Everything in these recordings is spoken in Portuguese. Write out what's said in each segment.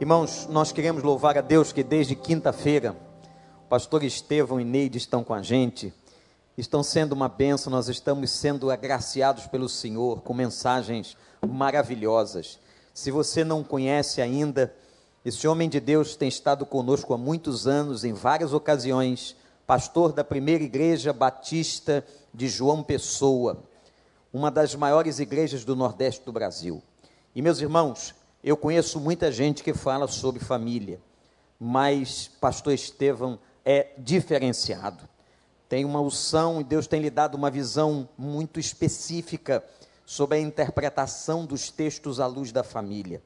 Irmãos, nós queremos louvar a Deus que desde quinta-feira, o pastor Estevão e Neide estão com a gente, estão sendo uma benção, nós estamos sendo agraciados pelo Senhor com mensagens maravilhosas. Se você não conhece ainda, esse homem de Deus tem estado conosco há muitos anos, em várias ocasiões, pastor da primeira igreja batista de João Pessoa, uma das maiores igrejas do Nordeste do Brasil. E meus irmãos, eu conheço muita gente que fala sobre família, mas pastor Estevão é diferenciado. Tem uma unção e Deus tem lhe dado uma visão muito específica sobre a interpretação dos textos à luz da família.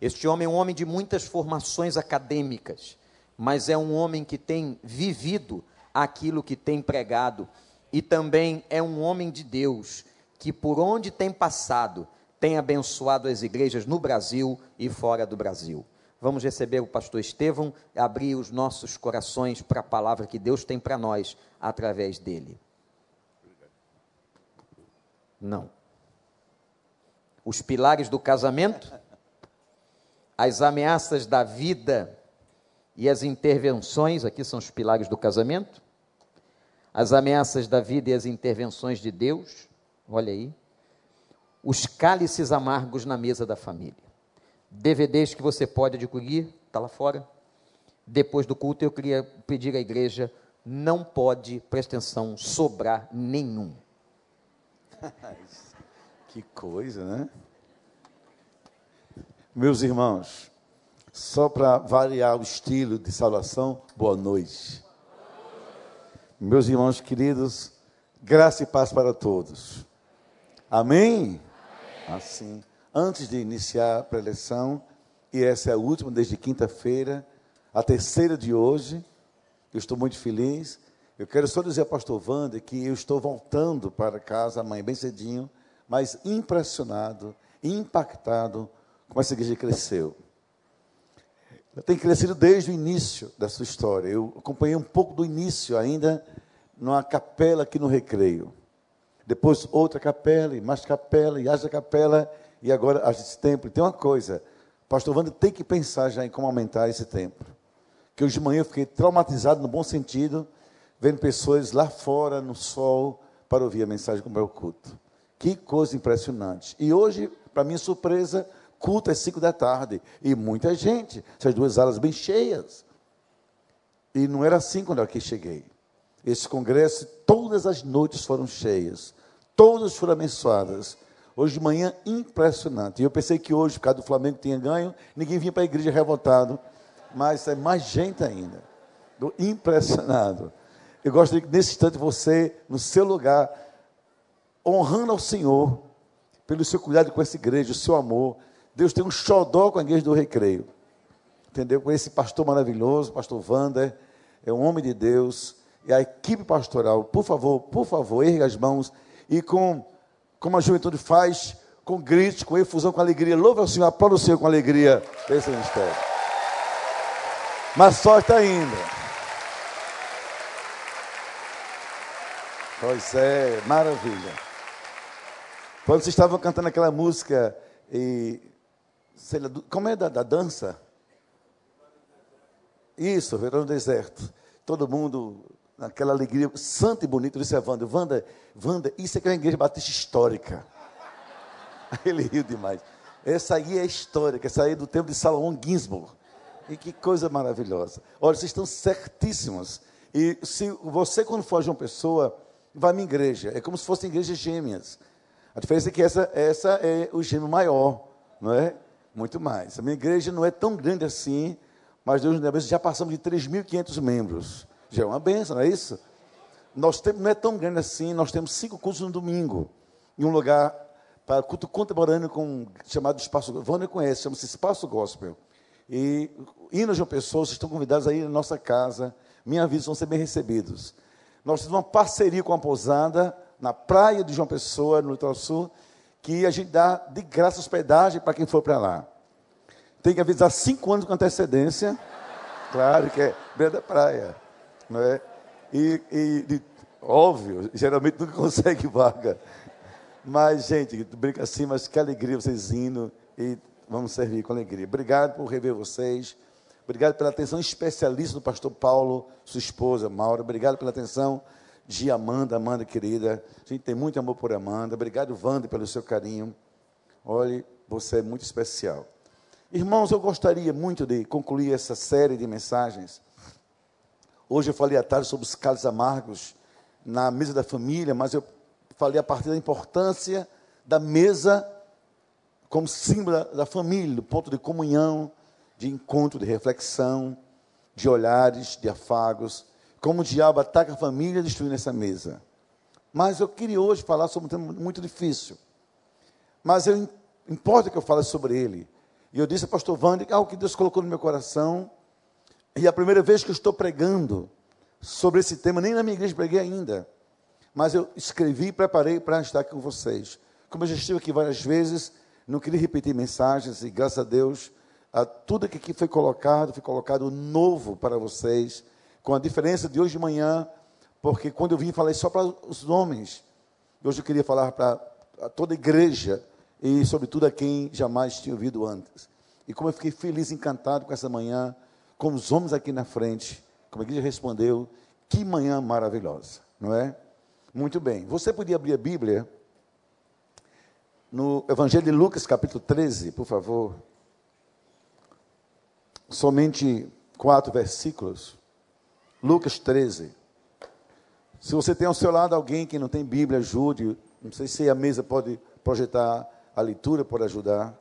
Este homem é um homem de muitas formações acadêmicas, mas é um homem que tem vivido aquilo que tem pregado e também é um homem de Deus que por onde tem passado tem abençoado as igrejas no Brasil e fora do Brasil. Vamos receber o pastor Estevão, abrir os nossos corações para a palavra que Deus tem para nós através dele. Não. Os pilares do casamento, as ameaças da vida e as intervenções, aqui são os pilares do casamento, as ameaças da vida e as intervenções de Deus, olha aí, os cálices amargos na mesa da família. DVDs que você pode adquirir, está lá fora. Depois do culto, eu queria pedir à igreja: não pode, presta atenção, sobrar nenhum. que coisa, né? Meus irmãos, só para variar o estilo de salvação, boa noite. Meus irmãos queridos, graça e paz para todos. Amém? Assim, antes de iniciar a preleção, e essa é a última desde quinta-feira, a terceira de hoje, eu estou muito feliz. Eu quero só dizer ao pastor Wander que eu estou voltando para casa amanhã bem cedinho, mas impressionado, impactado como essa igreja cresceu. Ela tem crescido desde o início da sua história. Eu acompanhei um pouco do início ainda numa capela aqui no Recreio depois outra capela, e mais capela, e haja capela, e agora haja esse templo. E tem uma coisa, pastor Wander tem que pensar já em como aumentar esse templo. Que hoje de manhã eu fiquei traumatizado, no bom sentido, vendo pessoas lá fora, no sol, para ouvir a mensagem como é o culto. Que coisa impressionante. E hoje, para minha surpresa, culto às cinco da tarde. E muita gente, essas duas alas bem cheias. E não era assim quando eu aqui cheguei. Esse congresso, todas as noites foram cheias todas foram abençoadas. Hoje de manhã, impressionante. Eu pensei que hoje, por causa do Flamengo tinha ganho, ninguém vinha para a igreja revoltado. Mas é mais gente ainda. Estou impressionado. Eu gostaria que nesse instante você, no seu lugar, honrando ao Senhor, pelo seu cuidado com essa igreja, o seu amor. Deus tem um xodó com a igreja do recreio. Entendeu? Com esse pastor maravilhoso, pastor Wander, é um homem de Deus. E a equipe pastoral, por favor, por favor, erga as mãos e com, como a juventude faz, com gritos, com efusão, com alegria. Louva o Senhor, aplauda o Senhor com alegria esse ministério. Mas está indo. Pois é, maravilha. Quando vocês estavam cantando aquela música, e, lá, como é da, da dança? Isso, verão no deserto. Todo mundo naquela alegria santa e bonita, disse a Wanda, Wanda, Wanda, isso é que é uma igreja batista histórica. Ele riu demais. Essa aí é histórica, essa aí é do tempo de Salomão Ginsburg. E que coisa maravilhosa. Olha, vocês estão certíssimos. E se você, quando for a João Pessoa, vai à minha igreja. É como se fossem igrejas gêmeas. A diferença é que essa, essa é o gêmeo maior, não é? Muito mais. A minha igreja não é tão grande assim, mas Deus nos já passamos de 3.500 membros. Já é uma benção, não é isso? Nós temos, não é tão grande assim, nós temos cinco cultos no domingo, em um lugar para culto contemporâneo com, chamado Espaço Vânia conhece, chama-se Espaço Gospel. E indo de uma pessoa, vocês estão convidados a ir na nossa casa. Minha vida vão ser bem recebidos. Nós temos uma parceria com a pousada na praia de João Pessoa, no litoral sul, que a gente dá de graça hospedagem para quem for para lá. Tem que avisar cinco anos com antecedência. Claro que é beira da praia não é? E, e de, óbvio, geralmente nunca consegue vaga. Mas, gente, brinca assim, mas que alegria vocês indo. E vamos servir com alegria. Obrigado por rever vocês. Obrigado pela atenção especialista do pastor Paulo, sua esposa, Maura. Obrigado pela atenção de Amanda, Amanda querida. A gente tem muito amor por Amanda. Obrigado, Wanda, pelo seu carinho. Olhe, você é muito especial. Irmãos, eu gostaria muito de concluir essa série de mensagens. Hoje eu falei à tarde sobre os cálices amargos na mesa da família, mas eu falei a partir da importância da mesa como símbolo da família, do ponto de comunhão, de encontro, de reflexão, de olhares, de afagos, como o diabo ataca a família destruindo essa mesa. Mas eu queria hoje falar sobre um tema muito difícil. Mas eu, importa que eu fale sobre ele. E eu disse ao pastor Wander algo que Deus colocou no meu coração. E a primeira vez que eu estou pregando sobre esse tema, nem na minha igreja preguei ainda. Mas eu escrevi e preparei para estar aqui com vocês. Como eu já estive aqui várias vezes, não queria repetir mensagens, e graças a Deus ah, tudo que aqui foi colocado, foi colocado novo para vocês, com a diferença de hoje de manhã, porque quando eu vim falei só para os homens, hoje eu queria falar para toda a igreja e, sobretudo, a quem jamais tinha ouvido antes. E como eu fiquei feliz, encantado com essa manhã, com os homens aqui na frente, como a igreja respondeu, que manhã maravilhosa, não é? Muito bem. Você podia abrir a Bíblia no Evangelho de Lucas, capítulo 13, por favor somente quatro versículos. Lucas 13. Se você tem ao seu lado alguém que não tem Bíblia, ajude. Não sei se a mesa pode projetar a leitura, por ajudar.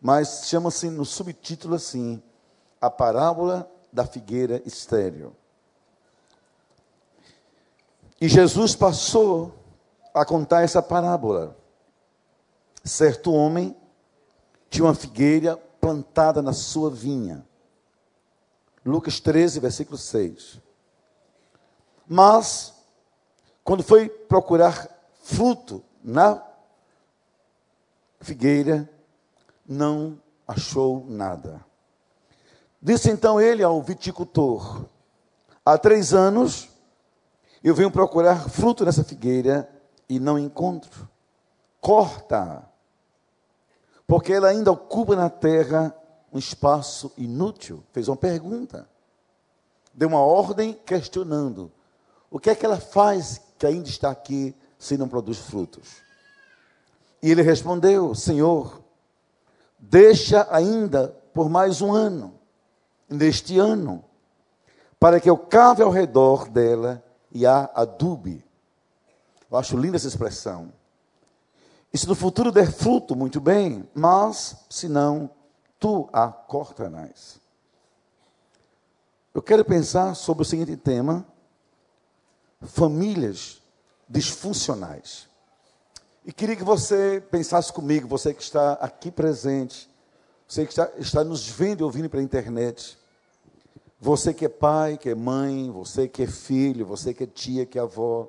Mas chama-se no subtítulo assim: A Parábola da Figueira Estéreo. E Jesus passou a contar essa parábola. Certo homem tinha uma figueira plantada na sua vinha. Lucas 13, versículo 6. Mas, quando foi procurar fruto na figueira, não achou nada. Disse então ele ao viticultor: Há três anos eu venho procurar fruto nessa figueira e não encontro. Corta porque ela ainda ocupa na terra um espaço inútil. Fez uma pergunta. Deu uma ordem questionando: o que é que ela faz que ainda está aqui se não produz frutos? E ele respondeu: Senhor, deixa ainda por mais um ano, neste ano, para que eu cave ao redor dela e a adube. Eu acho linda essa expressão. E se no futuro der fruto, muito bem, mas se não, tu a cortarás. Eu quero pensar sobre o seguinte tema: famílias disfuncionais. E queria que você pensasse comigo, você que está aqui presente, você que está, está nos vendo e ouvindo pela internet, você que é pai, que é mãe, você que é filho, você que é tia, que é avó,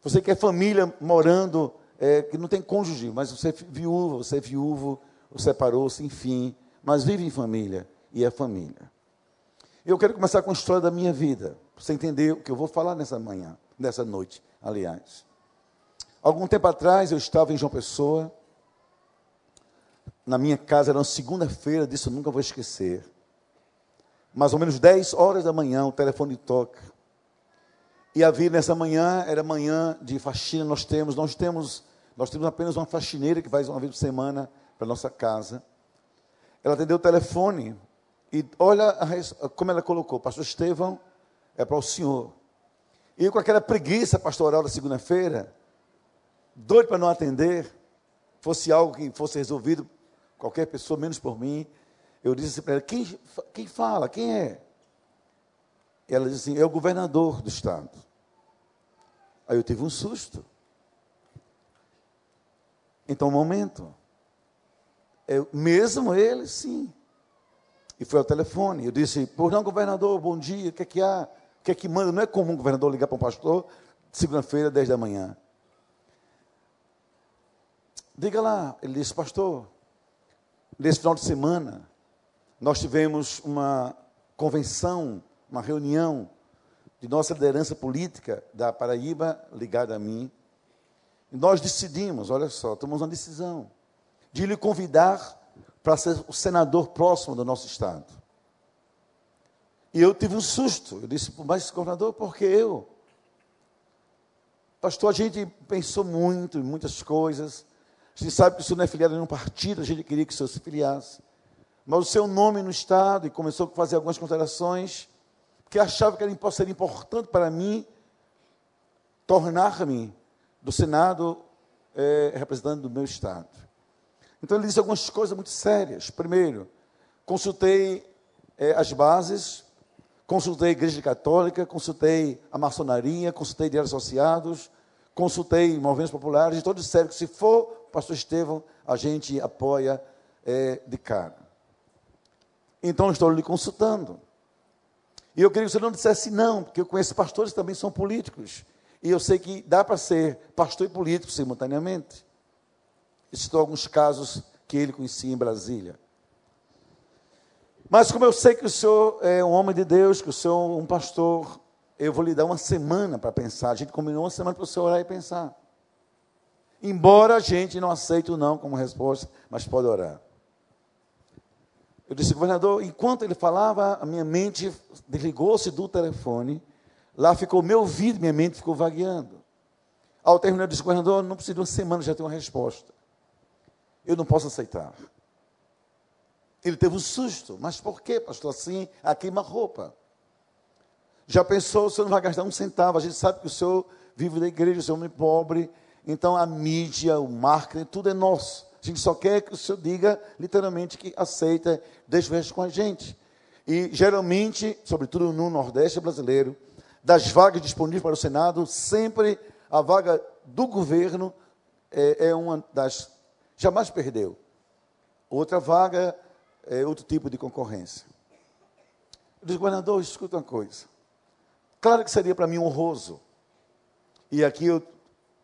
você que é família morando é, que não tem cônjuge, mas você é viúva, você é viúvo, separou-se, enfim, mas vive em família e é família. Eu quero começar com a história da minha vida, para você entender o que eu vou falar nessa manhã, nessa noite, aliás. Algum tempo atrás eu estava em João Pessoa, na minha casa, era uma segunda-feira, disso eu nunca vou esquecer. Mais ou menos 10 horas da manhã, o telefone toca. E havia nessa manhã, era manhã de faxina, nós temos, nós temos, nós temos apenas uma faxineira que faz uma vez por semana para nossa casa. Ela atendeu o telefone e olha a, como ela colocou, pastor Estevão, é para o senhor. E com aquela preguiça pastoral da segunda-feira, doido para não atender, fosse algo que fosse resolvido qualquer pessoa, menos por mim, eu disse para ela, quem, quem fala, quem é? Ela disse assim, é o governador do estado. Aí eu tive um susto. Então, um momento. Eu, mesmo ele, sim. E foi ao telefone. Eu disse, por não, governador, bom dia, o que é que há? O que é que manda? Não é comum o governador ligar para um pastor segunda-feira, 10 da manhã. Diga lá, ele disse, pastor, nesse final de semana, nós tivemos uma convenção, uma reunião de nossa liderança política da Paraíba, ligada a mim, nós decidimos, olha só, tomamos uma decisão, de lhe convidar para ser o senador próximo do nosso estado. E eu tive um susto. Eu disse, mas governador, por que eu? Pastor, a gente pensou muito em muitas coisas. A gente sabe que o senhor não é filiado em um partido, a gente queria que o senhor se filiasse. Mas o seu nome no Estado, e começou a fazer algumas considerações, porque achava que era, seria importante para mim tornar-me do Senado é, representante do meu Estado. Então ele disse algumas coisas muito sérias. Primeiro, consultei é, as bases, consultei a Igreja Católica, consultei a maçonaria, consultei diários associados, consultei movimentos populares, e todos disseram que se for pastor Estevão, a gente apoia é, de cara. Então estou lhe consultando. E eu queria que você não dissesse não, porque eu conheço pastores que também são políticos. E eu sei que dá para ser pastor e político simultaneamente. Estou alguns casos que ele conhecia em Brasília. Mas como eu sei que o senhor é um homem de Deus, que o senhor é um pastor, eu vou lhe dar uma semana para pensar. A gente combinou uma semana para o senhor orar e pensar. Embora a gente não aceite o não como resposta, mas pode orar. Eu disse, governador, enquanto ele falava, a minha mente desligou-se do telefone, lá ficou meu ouvido, minha mente ficou vagueando. Ao terminar, eu disse, governador, não precisa de uma semana, já tenho uma resposta. Eu não posso aceitar. Ele teve um susto, mas por que, pastor, assim, a queima-roupa? Já pensou, o senhor não vai gastar um centavo, a gente sabe que o senhor vive da igreja, o senhor é homem pobre, então a mídia, o marketing, tudo é nosso. A gente só quer que o senhor diga literalmente que aceita, resto com a gente. E geralmente, sobretudo no Nordeste brasileiro, das vagas disponíveis para o Senado, sempre a vaga do governo é, é uma das. Jamais perdeu. Outra vaga é outro tipo de concorrência. Eu disse, governador, escuta uma coisa. Claro que seria para mim honroso. E aqui eu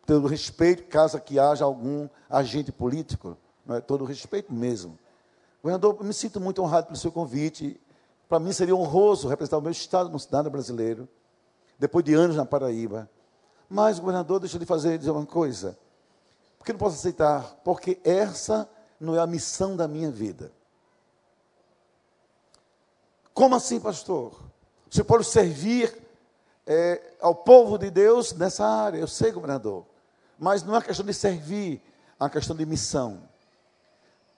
todo respeito, caso que haja algum agente político, não é? todo respeito mesmo. Governador, me sinto muito honrado pelo seu convite. Para mim seria honroso representar o meu estado no cidade brasileiro, depois de anos na Paraíba. Mas, governador, deixa eu lhe fazer dizer uma coisa. Por que não posso aceitar? Porque essa não é a missão da minha vida. Como assim, pastor? Você pode servir é, ao povo de Deus nessa área. Eu sei, governador. Mas não é questão de servir, é uma questão de missão.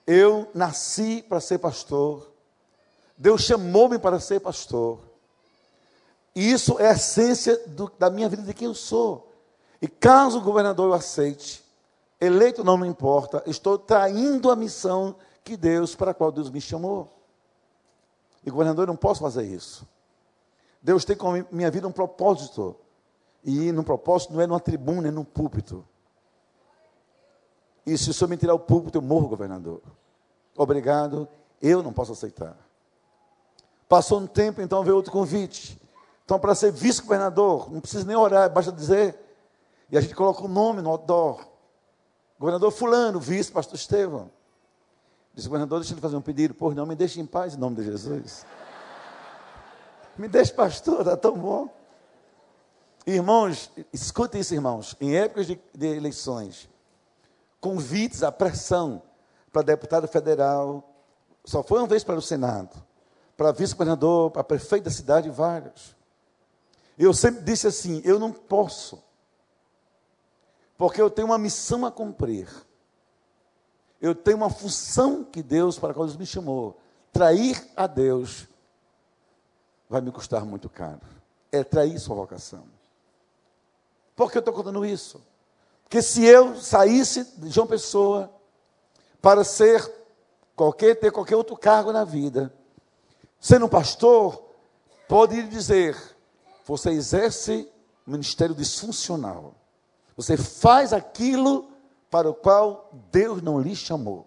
Eu nasci para ser pastor. Deus chamou-me para ser pastor. E isso é a essência do, da minha vida, de quem eu sou. E caso o governador o aceite, eleito não me importa, estou traindo a missão que Deus, para a qual Deus me chamou. E governador, eu não posso fazer isso. Deus tem com minha vida um propósito. E no propósito não é numa tribuna, é num púlpito. E se o senhor me tirar o púlpito, eu morro, governador. Obrigado, eu não posso aceitar. Passou um tempo, então veio outro convite. Então, para ser vice-governador, não precisa nem orar, basta dizer. E a gente coloca o nome no outdoor. Governador Fulano, vice, pastor Estevão. Disse, governador, deixa eu fazer um pedido. Por não, me deixe em paz em nome de Jesus. Me deixe pastor, está tão bom. Irmãos, escutem isso, irmãos. Em épocas de, de eleições, convites à pressão para deputado federal, só foi uma vez para o Senado, para vice-governador, para prefeito da cidade, vários. Eu sempre disse assim: eu não posso, porque eu tenho uma missão a cumprir. Eu tenho uma função que Deus, para a qual Deus me chamou. Trair a Deus vai me custar muito caro. É trair sua vocação. Por que eu estou contando isso? Porque se eu saísse de João Pessoa para ser qualquer ter qualquer outro cargo na vida, sendo um pastor, pode dizer, você exerce ministério disfuncional. Você faz aquilo para o qual Deus não lhe chamou.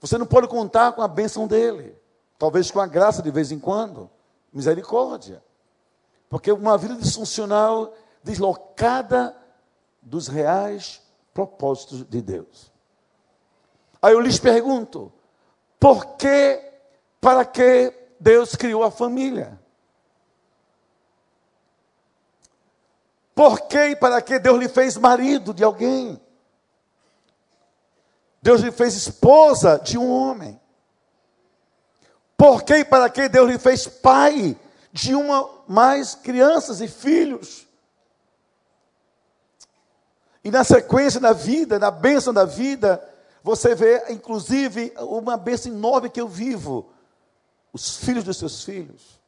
Você não pode contar com a bênção dele, talvez com a graça de vez em quando, misericórdia. Porque uma vida disfuncional deslocada dos reais propósitos de Deus. Aí eu lhes pergunto: por que, para que Deus criou a família? Por que e para que Deus lhe fez marido de alguém? Deus lhe fez esposa de um homem. Por que e para que Deus lhe fez pai de uma mais crianças e filhos? E na sequência da vida, na bênção da vida, você vê, inclusive, uma bênção enorme que eu vivo: os filhos dos seus filhos.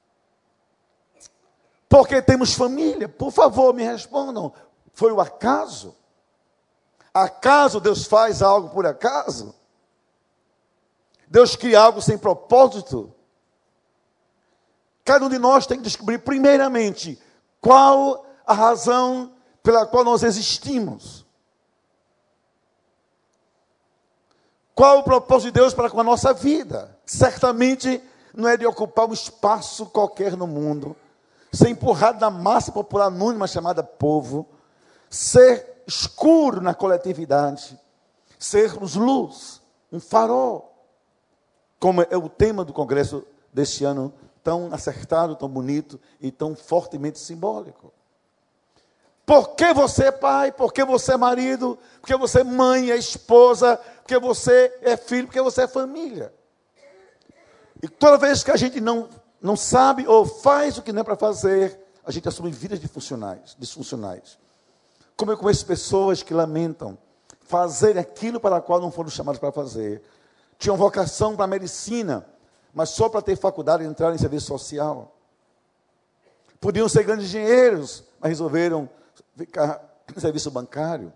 Porque temos família. Por favor, me respondam. Foi o acaso? Acaso Deus faz algo por acaso? Deus cria algo sem propósito? Cada um de nós tem que descobrir, primeiramente, qual a razão pela qual nós existimos. Qual o propósito de Deus para com a nossa vida? Certamente não é de ocupar um espaço qualquer no mundo, ser empurrado na massa popular anônima chamada povo, ser escuro na coletividade, sermos luz, um farol, como é o tema do congresso deste ano, tão acertado, tão bonito e tão fortemente simbólico. Porque você é pai, porque você é marido, porque você é mãe, é esposa, porque você é filho, porque você é família. E toda vez que a gente não, não sabe ou faz o que não é para fazer, a gente assume vidas disfuncionais, disfuncionais. Como eu conheço pessoas que lamentam fazer aquilo para o qual não foram chamados para fazer. Tinham vocação para a medicina, mas só para ter faculdade entrar em serviço social. Podiam ser grandes engenheiros, mas resolveram ficar em serviço bancário.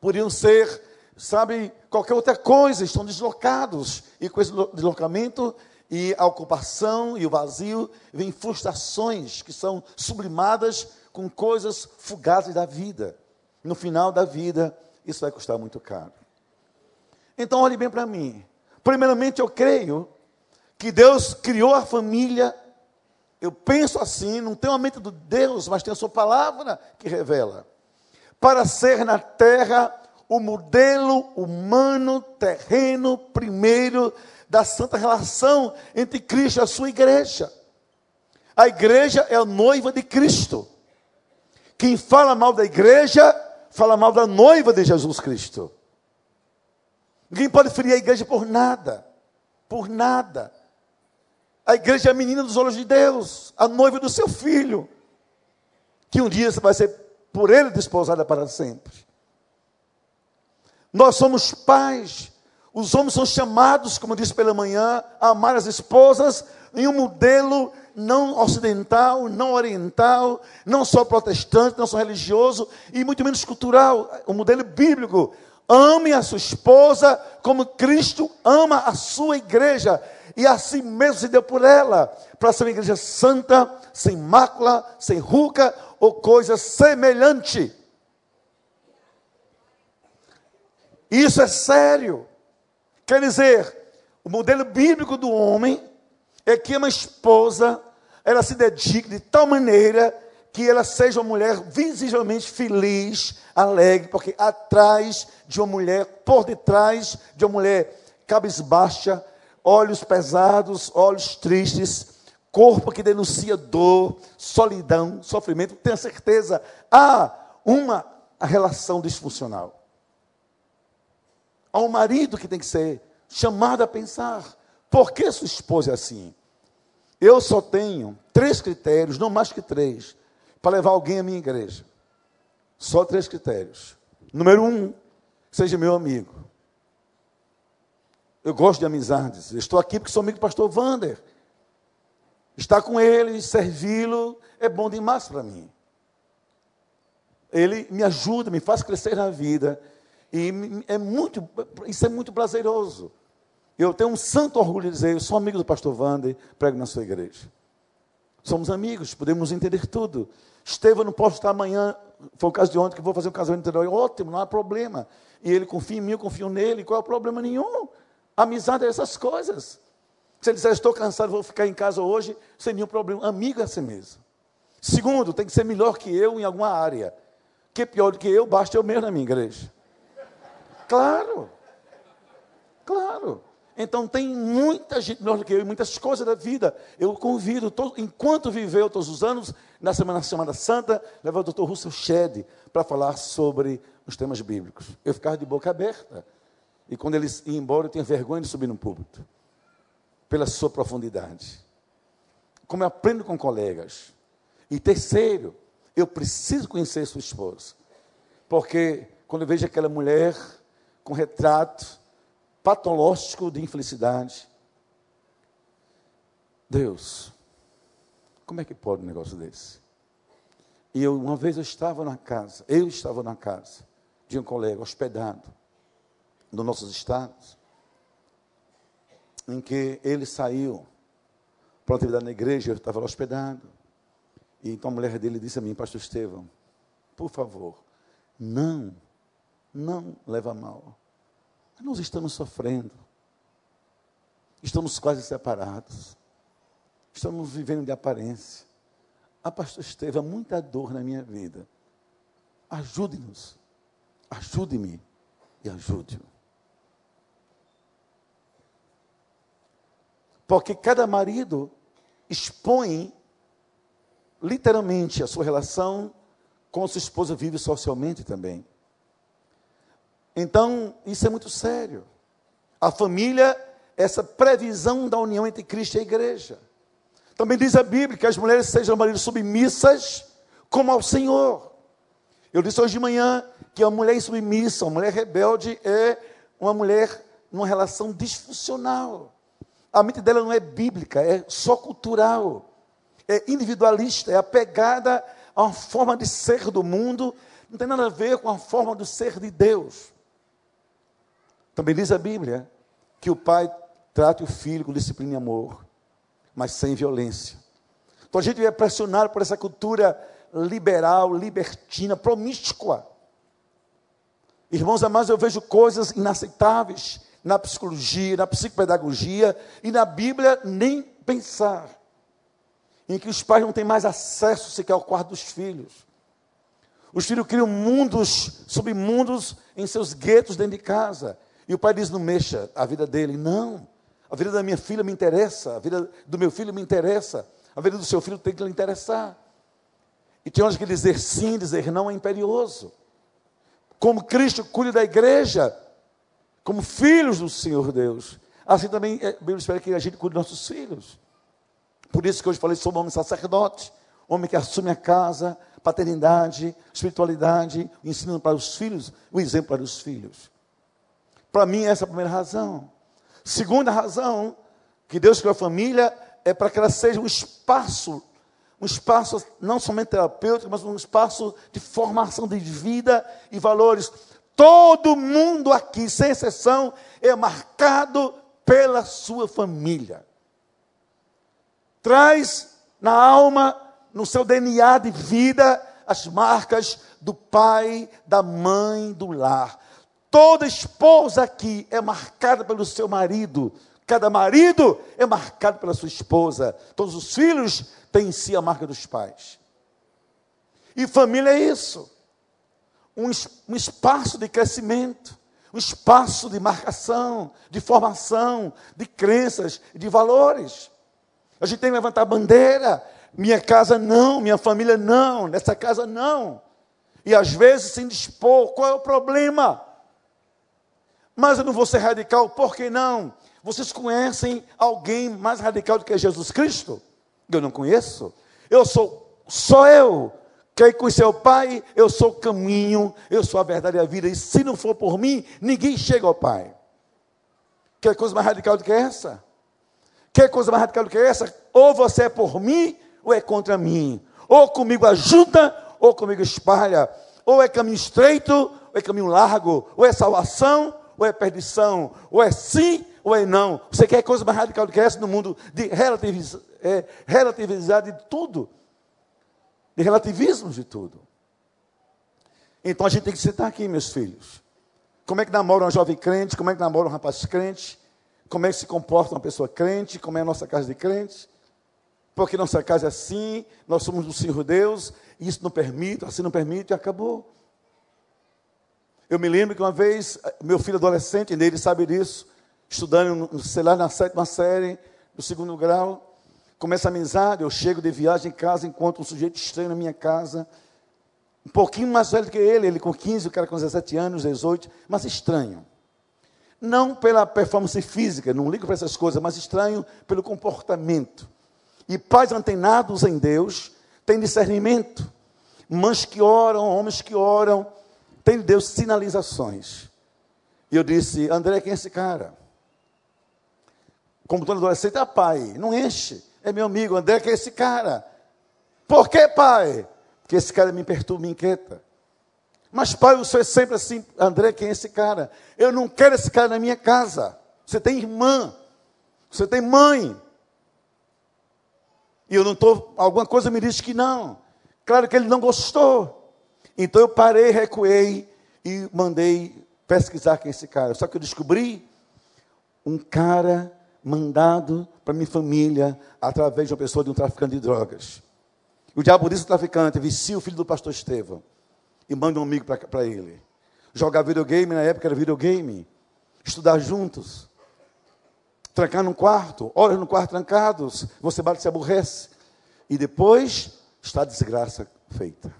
Podiam ser, sabe, qualquer outra coisa, estão deslocados. E com esse deslocamento e a ocupação e o vazio, vêm frustrações que são sublimadas com coisas fugazes da vida. No final da vida, isso vai custar muito caro. Então, olhe bem para mim. Primeiramente, eu creio que Deus criou a família. Eu penso assim, não tem uma mente de Deus, mas tem a sua palavra que revela. Para ser na terra o modelo humano, terreno, primeiro da santa relação entre Cristo e a sua igreja. A igreja é a noiva de Cristo. Quem fala mal da igreja, fala mal da noiva de Jesus Cristo. Ninguém pode ferir a igreja por nada. Por nada. A igreja é a menina dos olhos de Deus, a noiva do seu filho, que um dia vai ser por ele desposada para sempre. Nós somos pais. Os homens são chamados, como disse pela manhã, a amar as esposas em um modelo não ocidental, não oriental, não só protestante, não só religioso e muito menos cultural, o um modelo bíblico. Ame a sua esposa como Cristo ama a sua igreja e assim mesmo se deu por ela, para ser uma igreja santa, sem mácula, sem ruga ou coisa semelhante. Isso é sério. Quer dizer, o modelo bíblico do homem é que uma esposa, ela se dedique de tal maneira que ela seja uma mulher visivelmente feliz, alegre, porque atrás de uma mulher, por detrás de uma mulher cabisbaixa, olhos pesados, olhos tristes, corpo que denuncia dor, solidão, sofrimento, tenha certeza, há uma relação disfuncional. Há um marido que tem que ser chamado a pensar: por que sua esposa é assim? Eu só tenho três critérios, não mais que três, para levar alguém à minha igreja. Só três critérios. Número um, seja meu amigo. Eu gosto de amizades. Estou aqui porque sou amigo do pastor Vander. Estar com ele, servi-lo, é bom demais para mim. Ele me ajuda, me faz crescer na vida. E é muito, isso é muito prazeroso. Eu tenho um santo orgulho de dizer, eu sou amigo do pastor Vander, prego na sua igreja. Somos amigos, podemos entender tudo. Estevam, não posso estar amanhã, foi o caso de ontem, que vou fazer um casamento interior. Ótimo, não há problema. E ele confia em mim, eu confio nele, qual é o problema nenhum? Amizade é essas coisas. Se ele disser, estou cansado, vou ficar em casa hoje, sem nenhum problema. Amigo é assim mesmo. Segundo, tem que ser melhor que eu em alguma área. Que é pior do que eu, basta eu mesmo na minha igreja. Claro. Claro. Então tem muita gente melhor do que eu e muitas coisas da vida. Eu convido, todo, enquanto viveu todos os anos, na Semana Semana Santa, levar o Dr. Russell Shedd para falar sobre os temas bíblicos. Eu ficava de boca aberta. E quando ele ia embora, eu tinha vergonha de subir no púlpito, pela sua profundidade. Como eu aprendo com colegas. E terceiro, eu preciso conhecer sua esposa. Porque quando eu vejo aquela mulher com retrato patológico de infelicidade, Deus, como é que pode um negócio desse? E eu, uma vez eu estava na casa, eu estava na casa de um colega hospedado nos nossos estados, em que ele saiu para uma atividade na igreja, eu estava hospedado. E então a mulher dele disse a mim, pastor Estevão, por favor, não, não leva mal. Nós estamos sofrendo. Estamos quase separados. Estamos vivendo de aparência. Ah, pastor Estevão, há muita dor na minha vida. Ajude-nos. Ajude-me e ajude-o. Porque cada marido expõe literalmente a sua relação com a sua esposa, vive socialmente também. Então, isso é muito sério. A família, essa previsão da união entre Cristo e a igreja. Também diz a Bíblia que as mulheres sejam maridos submissas como ao Senhor. Eu disse hoje de manhã que a mulher submissa, a mulher rebelde é uma mulher numa relação disfuncional. A mente dela não é bíblica, é só cultural, é individualista, é apegada a uma forma de ser do mundo, não tem nada a ver com a forma de ser de Deus. Também diz a Bíblia que o pai trata o filho com disciplina e amor, mas sem violência. Então a gente é pressionado por essa cultura liberal, libertina, promíscua. Irmãos amados, eu vejo coisas inaceitáveis na psicologia, na psicopedagogia e na Bíblia nem pensar. Em que os pais não têm mais acesso sequer ao quarto dos filhos. Os filhos criam mundos, submundos em seus guetos dentro de casa. E o pai diz: não mexa a vida dele. Não. A vida da minha filha me interessa, a vida do meu filho me interessa, a vida do seu filho tem que lhe interessar. E tem horas que dizer sim, dizer não é imperioso. Como Cristo cuida da igreja, como filhos do Senhor Deus. Assim também é, a Bíblia espera que a gente cuide dos nossos filhos. Por isso que hoje falei sobre o homem sacerdote, homem que assume a casa, paternidade, espiritualidade, ensinando para os filhos, o exemplo para os filhos. Para mim, essa é a primeira razão. Segunda razão, que Deus criou a família, é para que ela seja um espaço, um espaço não somente terapêutico, mas um espaço de formação de vida e valores. Todo mundo aqui, sem exceção, é marcado pela sua família. Traz na alma, no seu DNA de vida, as marcas do pai, da mãe, do lar. Toda esposa aqui é marcada pelo seu marido. Cada marido é marcado pela sua esposa. Todos os filhos têm em si a marca dos pais. E família é isso um, um espaço de crescimento, um espaço de marcação, de formação, de crenças, de valores. A gente tem que levantar a bandeira. Minha casa não, minha família não, nessa casa não. E às vezes sem dispor, qual é o problema? Mas eu não vou ser radical, por que não? Vocês conhecem alguém mais radical do que Jesus Cristo? Eu não conheço. Eu sou só eu Quer conhecer o Pai? Eu sou o caminho, eu sou a verdade e a vida. E se não for por mim, ninguém chega ao Pai. Quer coisa mais radical do que essa? Quer coisa mais radical do que essa? Ou você é por mim, ou é contra mim. Ou comigo ajuda, ou comigo espalha. Ou é caminho estreito, ou é caminho largo. Ou é salvação, ou é perdição. Ou é sim, ou é não. Você quer coisa mais radical do que essa no mundo de relativiz, é, relativizar de tudo? De relativismo de tudo. Então a gente tem que sentar aqui, meus filhos. Como é que namora uma jovem crente? Como é que namora um rapaz crente? Como é que se comporta uma pessoa crente? Como é a nossa casa de crente? Porque nossa casa é assim, nós somos do Senhor Deus, e isso não permite, assim não permite, e acabou. Eu me lembro que uma vez, meu filho adolescente, ele sabe disso, estudando, sei lá, na sétima série, no segundo grau, começa a amizade, eu chego de viagem em casa, encontro um sujeito estranho na minha casa, um pouquinho mais velho que ele, ele com 15, o cara com 17 anos, 18, mas estranho. Não pela performance física, não ligo para essas coisas, mas estranho pelo comportamento. E pais antenados em Deus têm discernimento. Mães que oram, homens que oram, têm de Deus sinalizações. E eu disse, André, quem é esse cara? Como todo adolescente, ah, pai, não enche. É meu amigo, André, quem é esse cara? Por que, pai? Porque esse cara me perturba, me inquieta. Mas, pai, o senhor é sempre assim, André, quem é esse cara? Eu não quero esse cara na minha casa. Você tem irmã, você tem mãe. E eu não estou, alguma coisa me diz que não. Claro que ele não gostou. Então eu parei, recuei e mandei pesquisar quem é esse cara. Só que eu descobri um cara mandado para minha família através de uma pessoa de um traficante de drogas. O diabo disse ao traficante, vicia o filho do pastor Estevão e manda um amigo para ele. Jogar videogame, na época era videogame. Estudar juntos. Trancar num quarto, horas no quarto trancados, você bate se aborrece. E depois está a desgraça feita.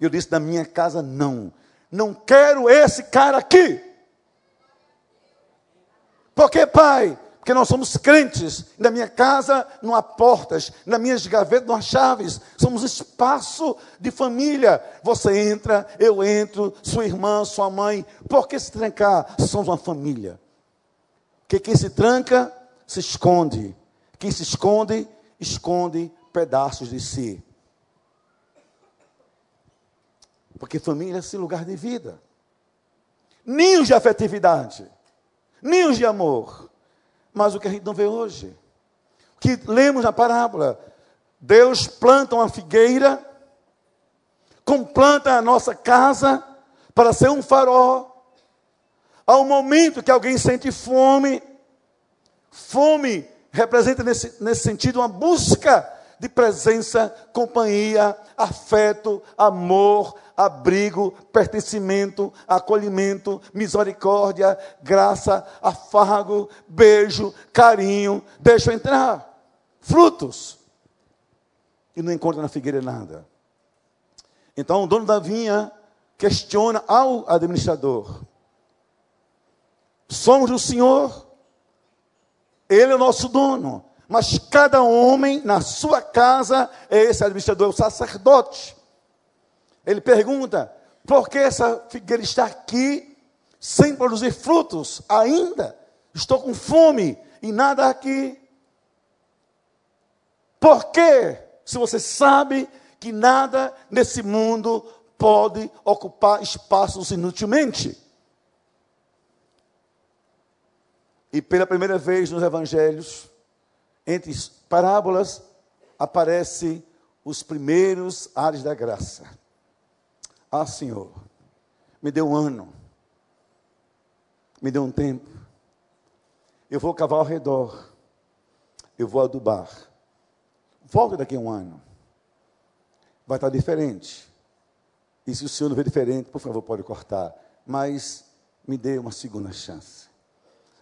Eu disse, na minha casa não. Não quero esse cara aqui. Porque, pai, porque nós somos crentes. Na minha casa não há portas, nas minhas gavetas não há chaves. Somos espaço de família. Você entra, eu entro, sua irmã, sua mãe. Por que se trancar? Somos uma família. Porque quem se tranca, se esconde. Quem se esconde, esconde pedaços de si. Porque família é esse lugar de vida. Ninhos de afetividade, ninhos de amor mas o que a gente não vê hoje. O que lemos na parábola: Deus planta uma figueira, complanta a nossa casa para ser um farol. Ao momento que alguém sente fome, fome representa nesse, nesse sentido uma busca de presença, companhia, afeto, amor, abrigo, pertencimento, acolhimento, misericórdia, graça, afago, beijo, carinho. Deixa eu entrar. Frutos. E não encontra na figueira nada. Então o dono da vinha questiona ao administrador: Somos do Senhor, Ele é o nosso dono. Mas cada homem na sua casa é esse administrador, é o sacerdote. Ele pergunta: por que essa figueira está aqui sem produzir frutos ainda? Estou com fome e nada aqui. Por quê? Se você sabe que nada nesse mundo pode ocupar espaços inutilmente. E pela primeira vez nos evangelhos, entre parábolas, aparece os primeiros ares da graça. Ah, Senhor, me dê um ano, me dê um tempo. Eu vou cavar ao redor, eu vou adubar. Volta daqui a um ano, vai estar diferente. E se o Senhor não vê diferente, por favor, pode cortar. Mas me dê uma segunda chance.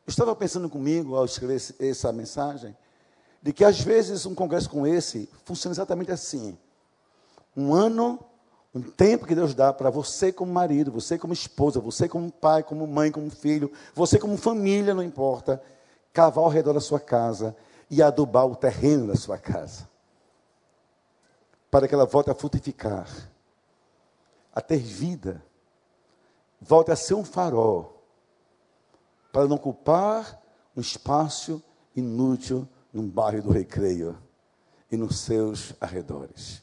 Estava pensando comigo ao escrever essa mensagem, de que às vezes um congresso como esse funciona exatamente assim. Um ano um tempo que Deus dá para você como marido, você como esposa, você como pai, como mãe, como filho, você como família, não importa, cavar ao redor da sua casa e adubar o terreno da sua casa. Para que ela volte a frutificar, a ter vida, volte a ser um farol, para não ocupar um espaço inútil num bairro do recreio e nos seus arredores.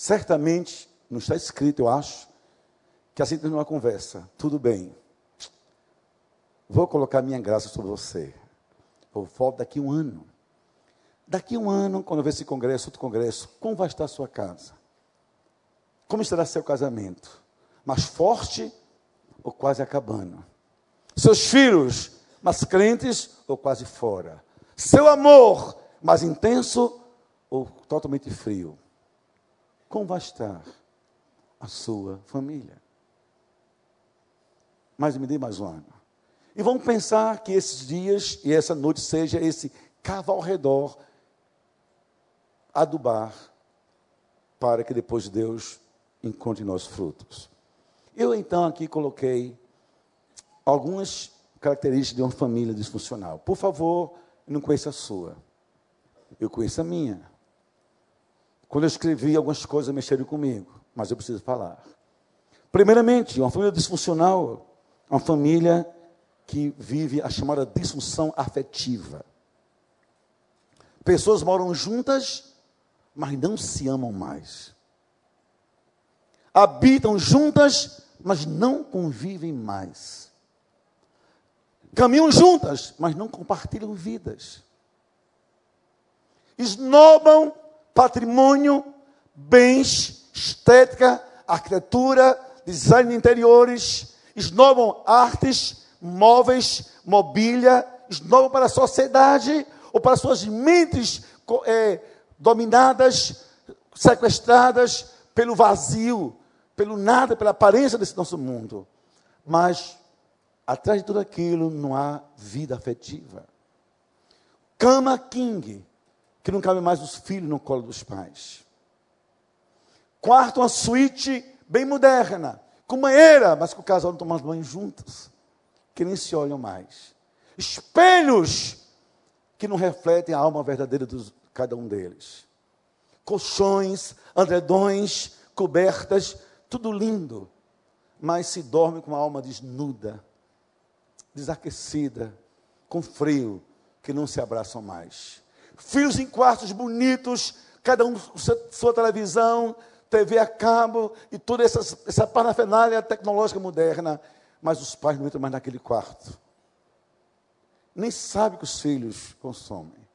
Certamente, não está escrito, eu acho, que assim terminou uma conversa. Tudo bem. Vou colocar minha graça sobre você. Eu volto daqui um ano. Daqui um ano, quando ver esse congresso, outro congresso, como vai estar a sua casa? Como estará seu casamento? Mais forte ou quase acabando? Seus filhos, mais crentes ou quase fora? Seu amor, mais intenso ou totalmente frio? Como vai estar a sua família? Mas me dê mais um ano. E vamos pensar que esses dias e essa noite seja esse cava ao redor, adubar, para que depois Deus encontre nossos frutos. Eu então aqui coloquei algumas características de uma família disfuncional. Por favor, não conheça a sua. Eu conheço a minha. Quando eu escrevi, algumas coisas mexeram comigo, mas eu preciso falar. Primeiramente, uma família disfuncional, uma família que vive a chamada disfunção afetiva. Pessoas moram juntas, mas não se amam mais. Habitam juntas, mas não convivem mais. Caminham juntas, mas não compartilham vidas. Esnobam patrimônio, bens, estética, arquitetura, design de interiores, esnobam artes, móveis, mobília, esnobam para a sociedade ou para suas mentes é, dominadas, sequestradas pelo vazio, pelo nada, pela aparência desse nosso mundo. Mas atrás de tudo aquilo não há vida afetiva. Cama King, que não cabe mais os filhos no colo dos pais. Quarto, uma suíte bem moderna, com banheira, mas que o casal não toma banho juntos, que nem se olham mais. Espelhos que não refletem a alma verdadeira de cada um deles. Colchões, andredões, cobertas, tudo lindo, mas se dorme com a alma desnuda, desaquecida, com frio, que não se abraçam mais. Filhos em quartos bonitos, cada um sua televisão, TV a cabo e toda essa, essa parafernália tecnológica moderna, mas os pais não entram mais naquele quarto. Nem sabem que os filhos consomem,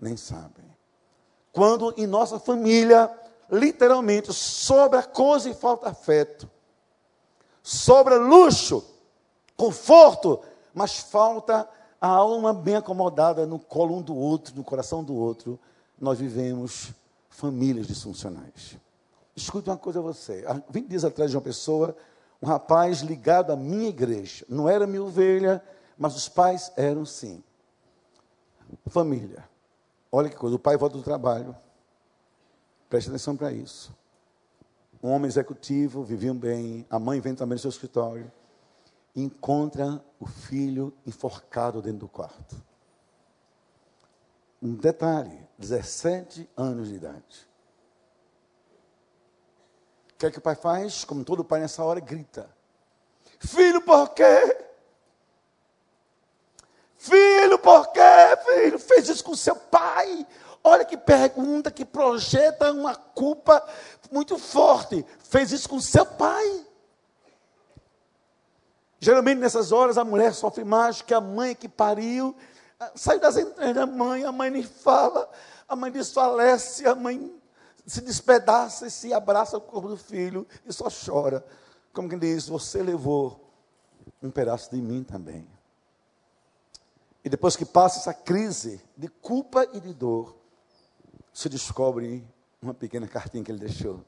nem sabem. Quando em nossa família, literalmente, sobra coisa e falta afeto, sobra luxo, conforto, mas falta a alma bem acomodada no colo um do outro, no coração do outro, nós vivemos famílias disfuncionais. Escute uma coisa a você. Há 20 dias atrás de uma pessoa, um rapaz ligado à minha igreja. Não era minha ovelha, mas os pais eram sim. Família. Olha que coisa, o pai volta do trabalho. Preste atenção para isso. Um homem executivo, viviam bem, a mãe vem também no seu escritório. Encontra o filho enforcado dentro do quarto. Um detalhe: 17 anos de idade. O que é que o pai faz? Como todo pai nessa hora, grita: Filho, por quê? Filho, por quê? Filho, fez isso com seu pai. Olha que pergunta, que projeta uma culpa muito forte. Fez isso com seu pai. Geralmente nessas horas a mulher sofre mais que a mãe que pariu. Sai das entranhas da mãe, a mãe nem fala, a mãe desfalece, a mãe se despedaça e se abraça o corpo do filho e só chora. Como quem diz, você levou um pedaço de mim também. E depois que passa essa crise de culpa e de dor, se descobre uma pequena cartinha que ele deixou.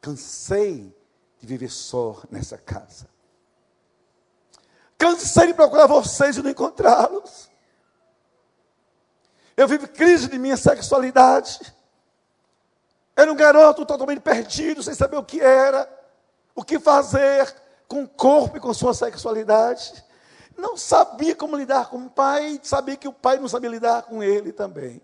Cansei de viver só nessa casa. Cansei de procurar vocês e não encontrá-los. Eu vivo crise de minha sexualidade. Era um garoto totalmente perdido, sem saber o que era, o que fazer com o corpo e com sua sexualidade. Não sabia como lidar com o pai, sabia que o pai não sabia lidar com ele também.